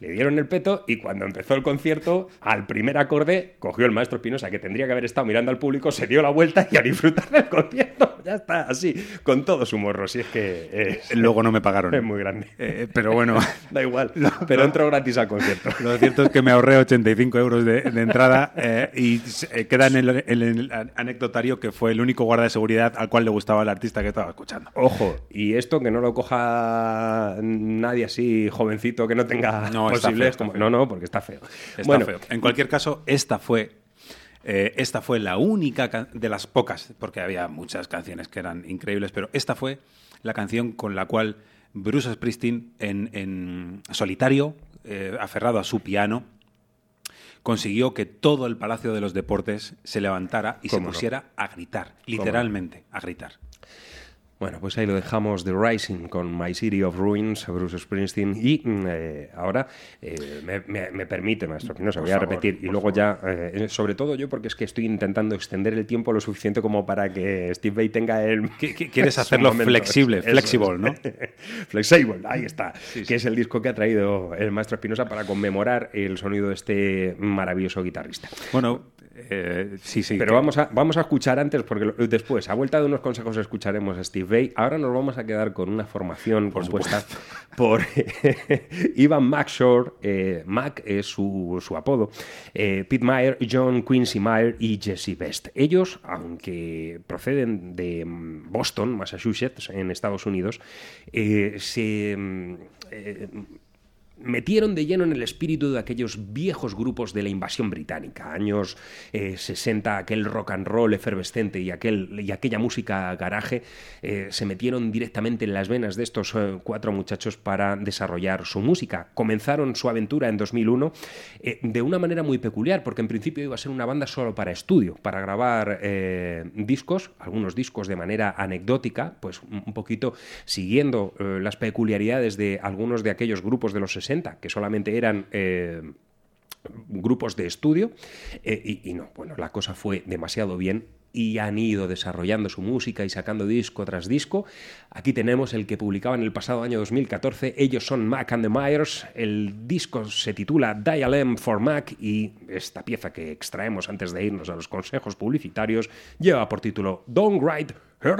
Le dieron el peto y cuando empezó el concierto, al primer acorde, cogió el maestro Espinosa, que tendría que haber estado mirando al público, se dio la vuelta y a disfrutar del concierto. Ya está, así, con todo su morro. Si es que es, Luego no me pagaron. es muy grande. Eh, pero bueno. Da igual, pero entro gratis al concierto. Lo cierto es que me ahorré 85 euros de, de entrada eh, y eh, queda en el, en el anecdotario que fue el único guarda de seguridad al cual le gustaba el artista que estaba escuchando. Ojo, y esto que no lo coja nadie así jovencito que no tenga No, está posibles. feo, está como- feo. No, no, porque está feo. Está bueno, feo. En cualquier caso, esta fue, eh, esta fue la única de las pocas, porque había muchas canciones que eran increíbles, pero esta fue la canción con la cual Bruce Springsteen, en, en solitario, eh, aferrado a su piano, consiguió que todo el Palacio de los Deportes se levantara y se pusiera a gritar, no? literalmente, a gritar. Bueno, pues ahí lo dejamos, The Rising con My City of Ruins, Bruce Springsteen. Y mm, eh, ahora eh, me, me- me permite, maestro Espinosa, Por voy a favor, repetir. Y luego ya, eh, sobre todo yo, porque es que estoy intentando extender el tiempo lo suficiente como para que Steve Vai tenga el. quieres su hacerlo momento. flexible, Eso flexible, es. ¿no? flexible, ahí está. Que es el disco que ha traído el maestro Espinosa para conmemorar el sonido de este maravilloso guitarrista. Bueno, eh, sí, sí. Pero que- vamos a, vamos a escuchar antes, porque lo- después, a vuelta de unos consejos, escucharemos a Steve Vai. Ahora nos vamos a quedar con una formación compuesta por Ivan McShore, eh, Mac es su, su apodo, eh, Pete Meyer, John Quincy Meyer y Jesse Best. Ellos, aunque proceden de mm, Boston, Massachusetts, en Estados Unidos, eh, se. Metieron de lleno en el espíritu de aquellos viejos grupos de la invasión británica, años eh, 60, aquel rock and roll efervescente y, aquel, y aquella música garaje, eh, se metieron directamente en las venas de estos eh, cuatro muchachos para desarrollar su música. Comenzaron su aventura en 2001 eh, de una manera muy peculiar, porque en principio iba a ser una banda solo para estudio, para grabar discos, algunos discos de manera anecdótica, pues un poquito siguiendo las peculiaridades de algunos de aquellos grupos de los 60, que solamente eran... eh, grupos de estudio eh, y, no, bueno, la cosa fue demasiado bien y han ido desarrollando su música y sacando disco tras disco. Aquí tenemos el que publicaban el pasado año 2014. Ellos son Mac and the Myers. El disco se titula Dial M for Mac y esta pieza que extraemos antes de irnos a los consejos publicitarios lleva por título Don't Write Her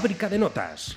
Fábrica de notas.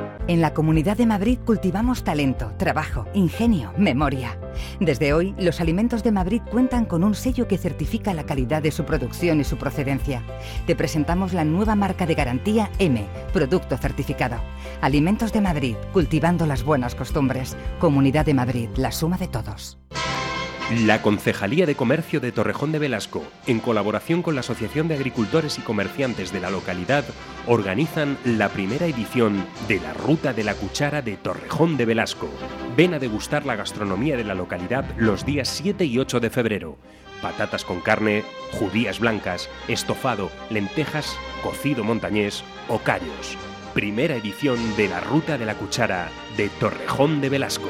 En la Comunidad de Madrid cultivamos talento, trabajo, ingenio, memoria. Desde hoy, los alimentos de Madrid cuentan con un sello que certifica la calidad de su producción y su procedencia. Te presentamos la nueva marca de garantía M, producto certificado. Alimentos de Madrid, cultivando las buenas costumbres. Comunidad de Madrid, la suma de todos. La Concejalía de Comercio de Torrejón de Velasco, en colaboración con la Asociación de Agricultores y Comerciantes de la localidad, organizan la primera edición de la Ruta de la Cuchara de Torrejón de Velasco. Ven a degustar la gastronomía de la localidad los días 7 y 8 de febrero. Patatas con carne, judías blancas, estofado, lentejas, cocido montañés o callos. Primera edición de la Ruta de la Cuchara de Torrejón de Velasco.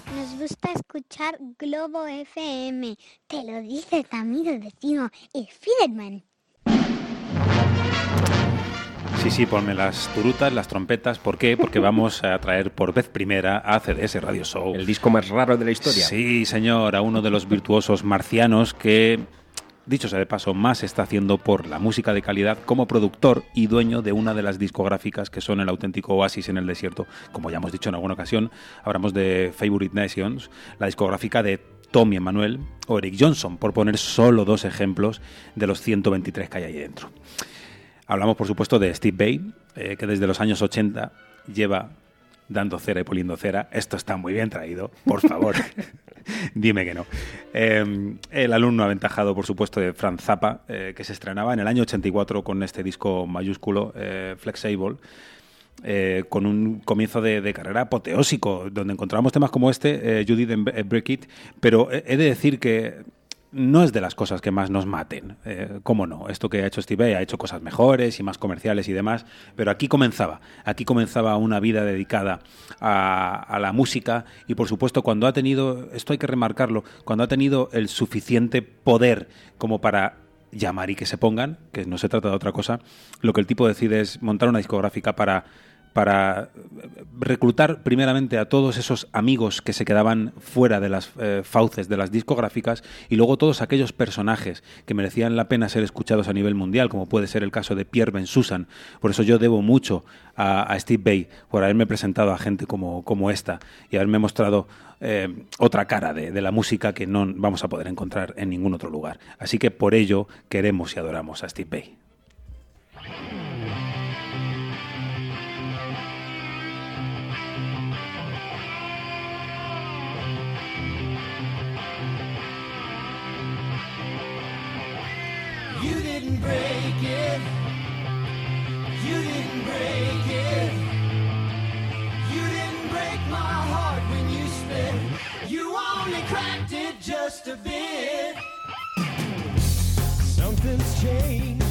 Gusta escuchar Globo FM. Te lo dice amigo vecino, el Fiderman. Sí, sí, ponme las turutas, las trompetas. ¿Por qué? Porque vamos a traer por vez primera a CDS Radio Show. El disco más raro de la historia. Sí, señor, a uno de los virtuosos marcianos que, dicho sea de paso, más está haciendo por la música de calidad como productor y dueño de una de las discográficas que son el auténtico oasis en el desierto. Como ya hemos dicho en alguna ocasión, hablamos de Favorite Nations, la discográfica de Tommy Emmanuel o Eric Johnson, por poner solo dos ejemplos de los 123 que hay ahí dentro. Hablamos, por supuesto, de Steve Bay, eh, que desde los años 80 lleva dando cera y poliendo cera. Esto está muy bien traído, por favor. Dime que no. Eh, el alumno aventajado, por supuesto, de Franz Zappa, eh, que se estrenaba en el año 84 con este disco mayúsculo, eh, Flexible. eh, con un comienzo de, carrera apoteósico, donde encontramos temas como este, Judith Break It, pero he de decir que no es de las cosas que más nos maten. Eh, ¿Cómo no? Esto que ha hecho Steve ha hecho cosas mejores y más comerciales y demás, pero aquí comenzaba. Aquí comenzaba una vida dedicada a la música y, por supuesto, cuando ha tenido, esto hay que remarcarlo, cuando ha tenido el suficiente poder como para llamar y que se pongan, que no se trata de otra cosa, lo que el tipo decide es montar una discográfica para para reclutar primeramente a todos esos amigos que se quedaban fuera de las eh, fauces de las discográficas y luego todos aquellos personajes que merecían la pena ser escuchados a nivel mundial, como puede ser el caso de Pierre Ben Susan. Por eso yo debo mucho a, Steve Bay por haberme presentado a gente como, como esta y haberme mostrado eh, otra cara de, de la música que no vamos a poder encontrar en ningún otro lugar. Así que por ello queremos y adoramos a Steve Bay. Didn't break it. You didn't break it. You didn't break my heart when you split. You only cracked it just a bit. Something's changed,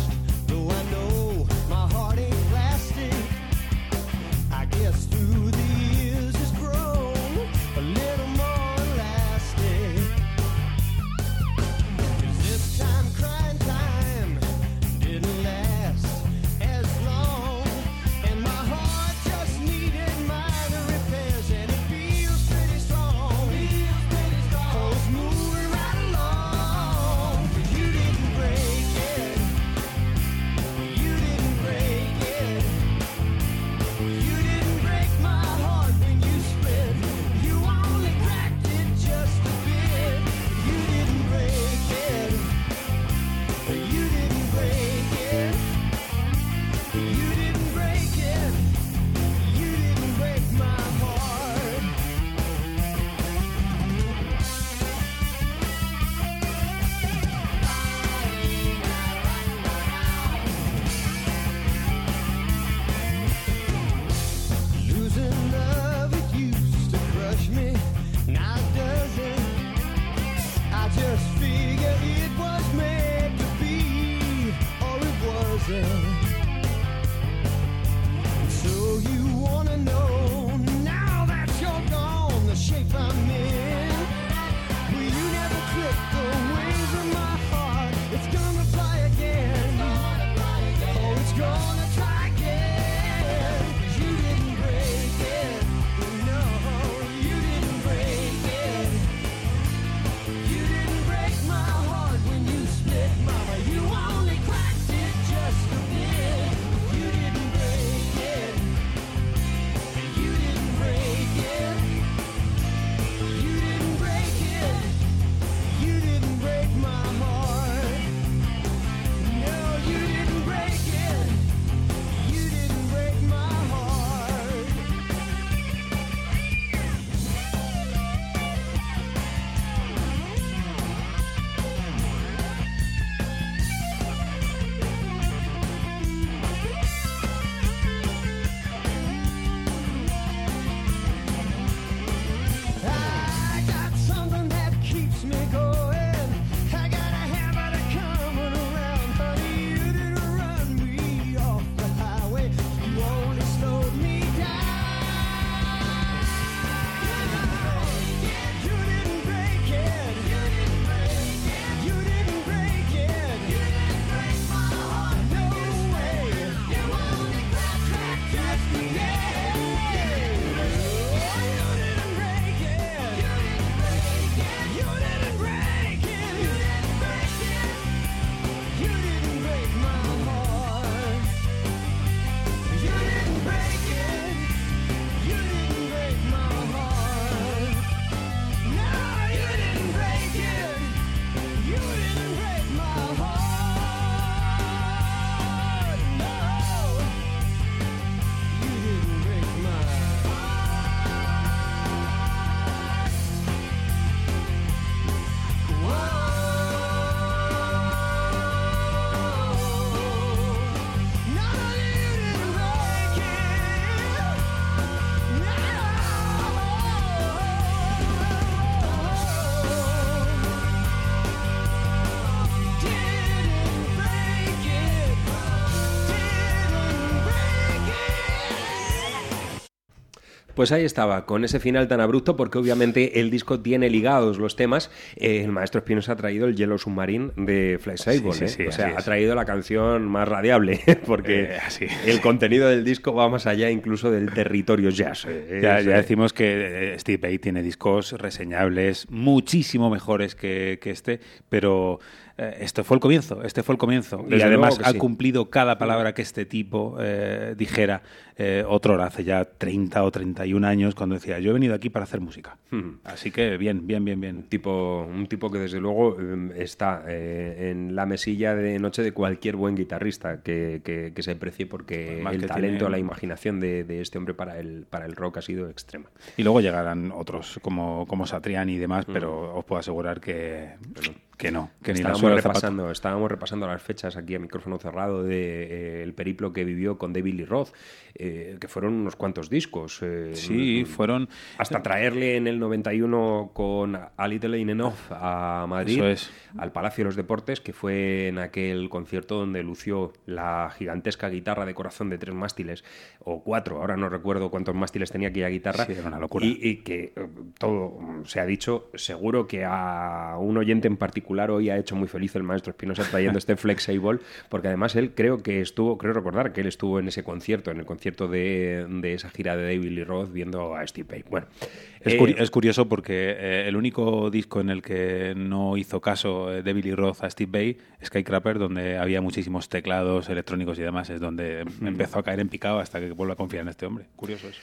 Pues ahí estaba, con ese final tan abrupto, porque obviamente el disco tiene ligados los temas. Eh, el maestro Espinosa ha traído el Yellow Submarine de Flexible, Sí, sí, ¿eh? sí, o sea, ha traído la canción más radiable, porque Eh, así. el contenido del disco va más allá incluso del territorio jazz. Ya, ya decimos que Steve Vai tiene discos reseñables, muchísimo mejores que, que este, pero eh, este fue el comienzo, este fue el comienzo. y además ha sí. cumplido cada palabra que este tipo eh, dijera eh, otro hora, hace ya 30 o 31 años, cuando decía, yo he venido aquí para hacer música. Hmm. Así que bien, bien, bien, bien. tipo, un tipo que desde luego eh, está eh, en la mesilla de noche de cualquier buen guitarrista que, que- que se precie porque Además el que talento, tiene- la imaginación de, de este hombre para el, para el rock ha sido extrema. Y luego llegarán otros como, como Satriani y demás, Mm. pero os puedo asegurar que, que no, que ni estábamos del repasando, estábamos repasando las fechas aquí a micrófono cerrado de eh, periplo que vivió con David Lee Roth, eh, que fueron unos cuantos discos. eh, Sí, fueron... Hasta traerle en el 91 con A Little Ain't Enough a Madrid, es. al Palacio de los Deportes, que fue en aquel concierto donde lució la gigantesca guitarra de corazón de tres mástiles, o cuatro, ahora no recuerdo cuántos mástiles tenía aquella guitarra. Sí, era una locura. Y, y que eh, todo se ha dicho, seguro que a un oyente en particular hoy ha hecho muy feliz el maestro Espinosa trayendo este Flexible, porque además él creo que estuvo, creo recordar que él estuvo en ese concierto, en el concierto de, de esa gira de David Lee Roth viendo a Steve Vai. Bueno, Es, eh, curi- es curioso porque eh, el único disco en el que no hizo caso eh, David Lee Roth a Steve Vai, Skycrapper, donde había muchísimos teclados electrónicos y demás, es donde em- empezó a caer en picado hasta que vuelve a confiar en este hombre. Curioso eso.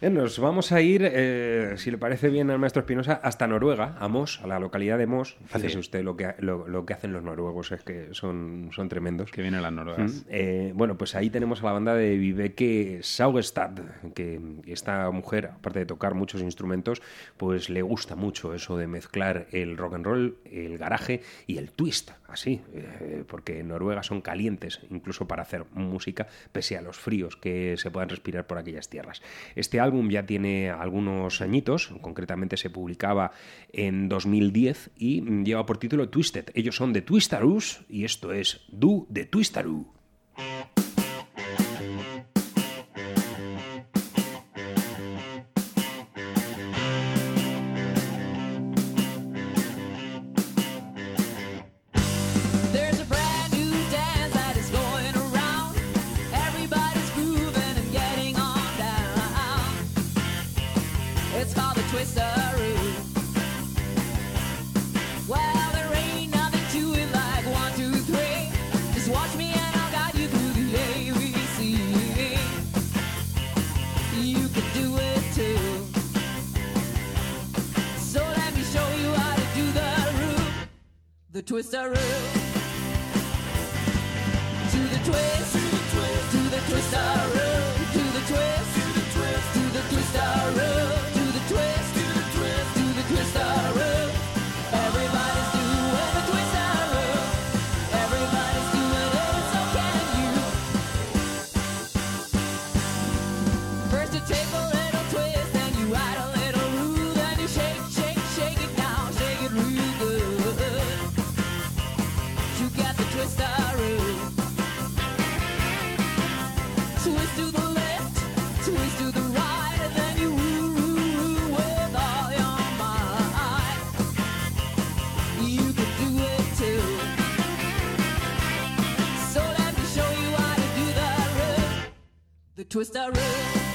Eh, Nos vamos a ir, eh, si le parece bien al maestro Espinosa, hasta Noruega, a Mos, a la localidad de Mos. Fíjese Sí. usted lo que, lo, lo que hacen los noruegos, es que son, son tremendos. Que vienen las noruegas. Mm, eh, bueno, pues ahí tenemos a la banda de Viveke Saugestad, que esta mujer, aparte de tocar muchos instrumentos, pues le gusta mucho eso de mezclar el rock and roll, el garaje y el twist, así, porque en Noruega son calientes, incluso para hacer música, pese a los fríos que se puedan respirar por aquellas tierras. Este álbum ya tiene algunos añitos, concretamente se publicaba en 2010 y lleva por título Twisted. Ellos son de Twistaroos y esto es Do de Twistaroo. The twisteroo. To the twist, to the twist, to the twisteroo. To the twist, to the twist, to the twisteroo. To the twisteroo. To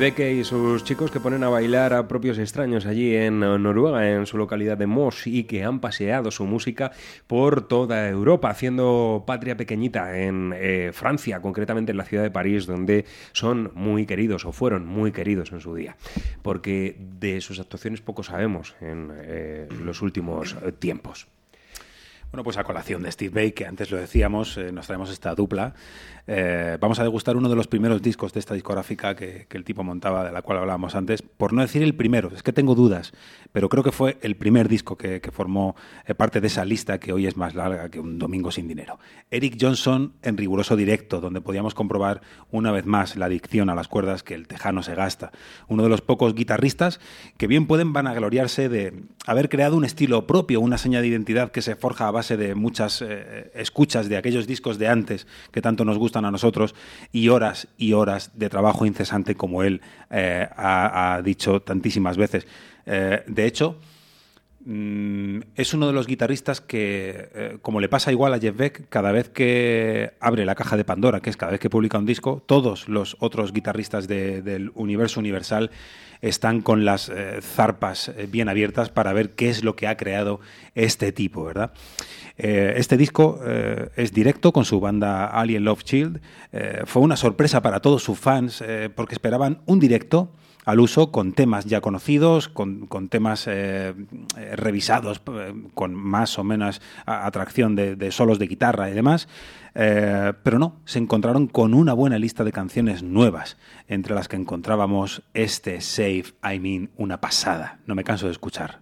Viveke y sus chicos que ponen a bailar a propios extraños allí en Noruega, en su localidad de Moss, y que han paseado su música por toda Europa, haciendo patria pequeñita en eh, Francia, concretamente en la ciudad de París, donde son muy queridos o fueron muy queridos en su día, porque de sus actuaciones poco sabemos en eh, los últimos eh, tiempos. Bueno, pues a colación de Steve Vai, que antes lo decíamos, eh, nos traemos esta dupla. Eh, vamos a degustar uno de los primeros discos de esta discográfica que, el tipo montaba, de la cual hablábamos antes. Por no decir el primero, es que tengo dudas, pero creo que fue el primer disco que, que formó eh, parte de esa lista que hoy es más larga que un domingo sin dinero. Eric Johnson en riguroso directo, donde podíamos comprobar una vez más la adicción a las cuerdas que el tejano se gasta. Uno de los pocos guitarristas que bien pueden vanagloriarse de haber creado un estilo propio, una seña de identidad que se forja a base de muchas eh, escuchas de aquellos discos de antes que tanto nos gustan a nosotros y horas y horas de trabajo incesante como él eh, ha, dicho tantísimas veces. Eh, de hecho, mm, es uno de los guitarristas que, eh, como le pasa igual a Jeff Beck, cada vez que abre la caja de Pandora, que es cada vez que publica un disco, todos los otros guitarristas de, del universo universal están con las eh, zarpas eh, bien abiertas para ver qué es lo que ha creado este tipo, ¿verdad? Este disco es directo con su banda Alien Love Shield. Eh, fue una sorpresa para todos sus fans porque esperaban un directo al uso con temas ya conocidos, con, con temas eh, eh, revisados, eh, con más o menos atracción de, solos de guitarra y demás. Pero no, se encontraron con una buena lista de canciones nuevas, entre las que encontrábamos este Save, I Mean, una pasada. No me canso de escuchar.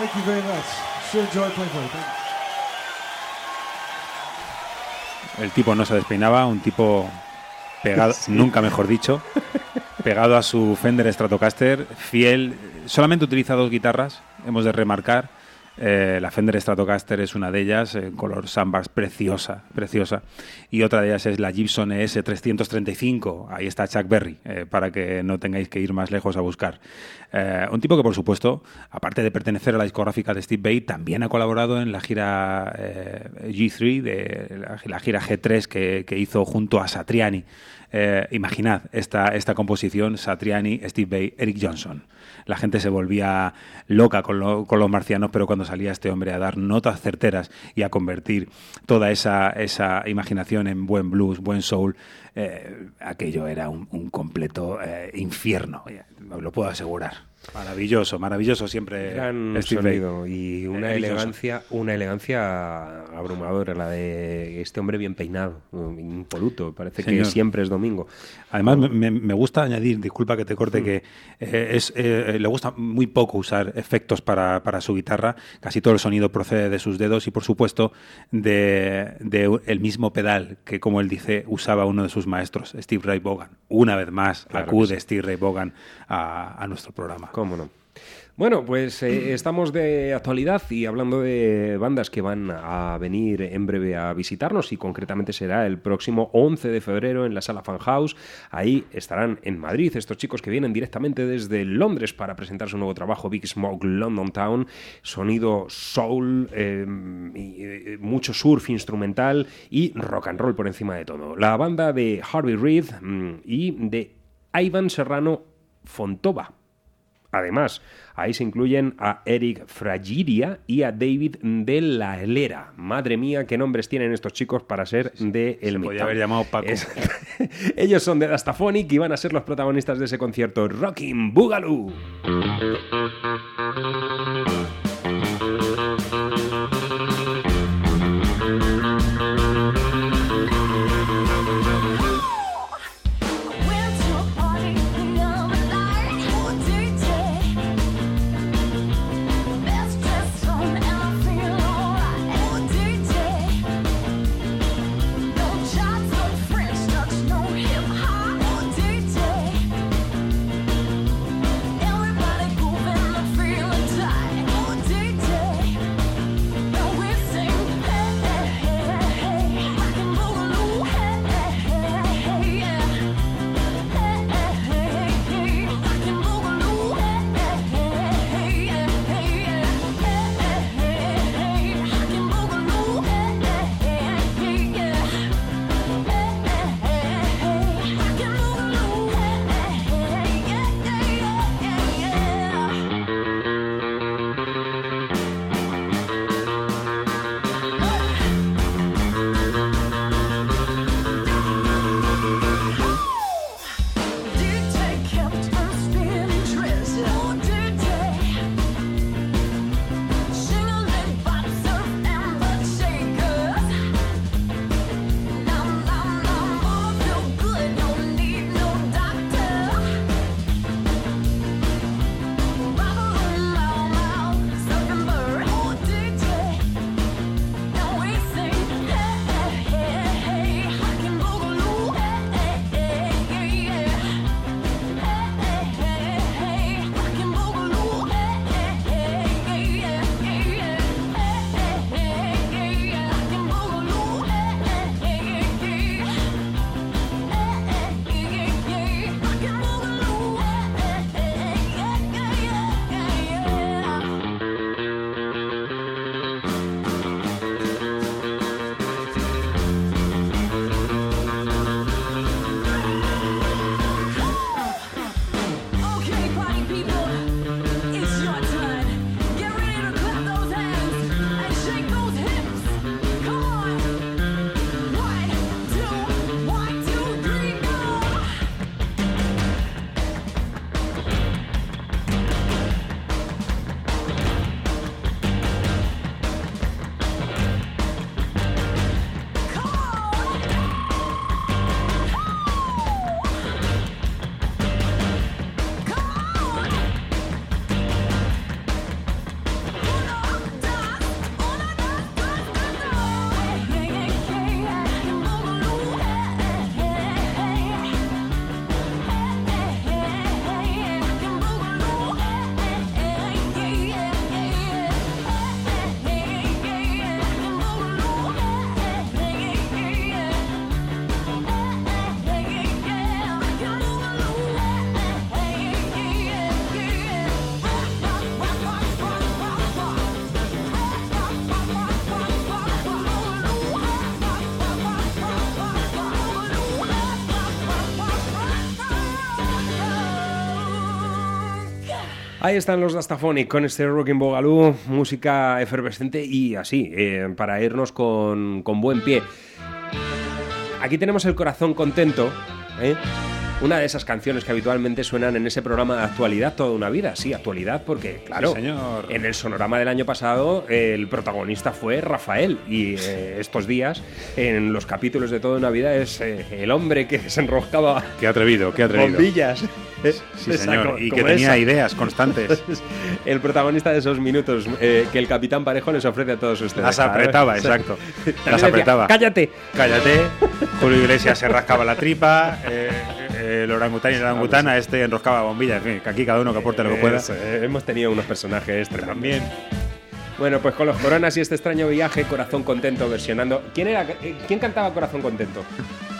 Thank you very much. Sure enjoy playing for you. Thank you. El tipo no se despeinaba, un tipo pegado, nunca mejor dicho, pegado a su Fender Stratocaster, fiel, solamente utiliza dos guitarras, hemos de remarcar. Eh, la Fender Stratocaster es una de ellas, en color sandbags, preciosa, preciosa. Y otra de ellas es la Gibson E ES 335. Ahí está Chuck Berry, eh, para que no tengáis que ir más lejos a buscar. Eh, un tipo que, por supuesto, aparte de pertenecer a la discográfica de Steve Vai, también ha colaborado en la gira eh, G3, de la, gira G3 que, hizo junto a Satriani. Imaginad esta, esta composición, Satriani, Steve Vai, Eric Johnson. La gente se volvía loca con, lo- con los marcianos, pero cuando salía este hombre a dar notas certeras y a convertir toda esa, esa imaginación en buen blues, buen soul, eh, aquello era un, completo eh, infierno, lo puedo asegurar. Maravilloso, maravilloso siempre. Gran Steve sonido y una elegancia, una elegancia abrumadora, la de este hombre bien peinado, impoluto, parece Señor. que siempre es domingo. Además, me, gusta añadir, disculpa que te corte, que eh, es, eh, le gusta muy poco usar efectos para, para su guitarra. Casi todo el sonido procede de sus dedos y, por supuesto, de, de el mismo pedal que, como él dice, usaba uno de sus maestros, Steve Ray Vaughan. Una vez más, Claro acude sí. Steve Ray Vaughan a, a nuestro programa. ¿Cómo no? Bueno, pues eh, estamos de actualidad y hablando de bandas que van a venir en breve a visitarnos y concretamente será el próximo 11 de febrero en la sala Fan House. Ahí estarán en Madrid estos chicos que vienen directamente desde Londres para presentar su nuevo trabajo Big Smoke London Town. Sonido soul, y, eh, mucho surf instrumental y rock and roll por encima de todo. La banda de Harvey Reid mm, y de Ivan Serrano Fontova. Además, ahí se incluyen a Eric Fragiria y a David de la Helera. Madre mía, qué nombres tienen estos chicos para ser de el Se podía Midtown. haber llamado Paco. Es- Ellos son de Dastaphonic y van a ser los protagonistas de ese concierto Rockin' Boogaloo. Ahí están los Dastaphonic con este Rockin' Bogaloo, música efervescente y así, eh, para irnos con, con buen pie. Aquí tenemos el corazón contento, ¿eh? Una de esas canciones que habitualmente suenan en ese programa de actualidad toda una vida. Sí, actualidad, porque, claro, Sí, señor. en el sonorama del año pasado el protagonista fue Rafael. Y eh, estos días, en los capítulos de toda una vida, es eh, el hombre que se enroscaba Qué atrevido, qué atrevido. bombillas. Sí, señor. Y que tenía esa. ideas constantes. El protagonista de esos minutos eh, que el capitán Parejo les ofrece a todos ustedes. Las apretaba, exacto. Las decía, apretaba. Cállate. Cállate. Julio Iglesias se rascaba la tripa. eh, eh, el orangután y la orangutana, este enroscaba bombillas. En fin, que aquí cada uno que aporte lo que pueda. Eso, eh, hemos tenido unos personajes tremendos. También. Bueno, pues con los coronas y este extraño viaje, Corazón Contento versionando. ¿Quién era? eh, ¿Quién cantaba Corazón Contento?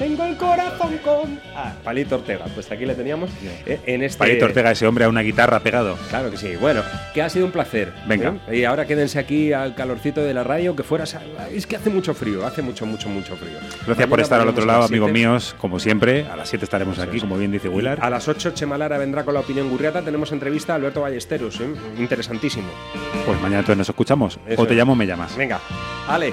Tengo el corazón con. Ah, Palito Ortega. Pues aquí le teníamos. eh, en este. Palito Ortega, ese hombre a una guitarra pegado. Claro que sí. Bueno, que ha sido un placer. Venga. ¿eh? Y ahora quédense aquí al calorcito de la radio, que fuera. Es que hace mucho frío, hace mucho, mucho, mucho frío. Gracias por estar al otro lado, amigos 7. míos. Como siempre, a las 7 estaremos aquí, como bien dice Willard. A las 8 Chemalara vendrá con la opinión gurriata. Tenemos entrevista a Alberto Ballesteros. ¿eh? Interesantísimo. Pues mañana entonces nos escuchamos. Eso o te es. llamo o me llamas. Venga, Ale.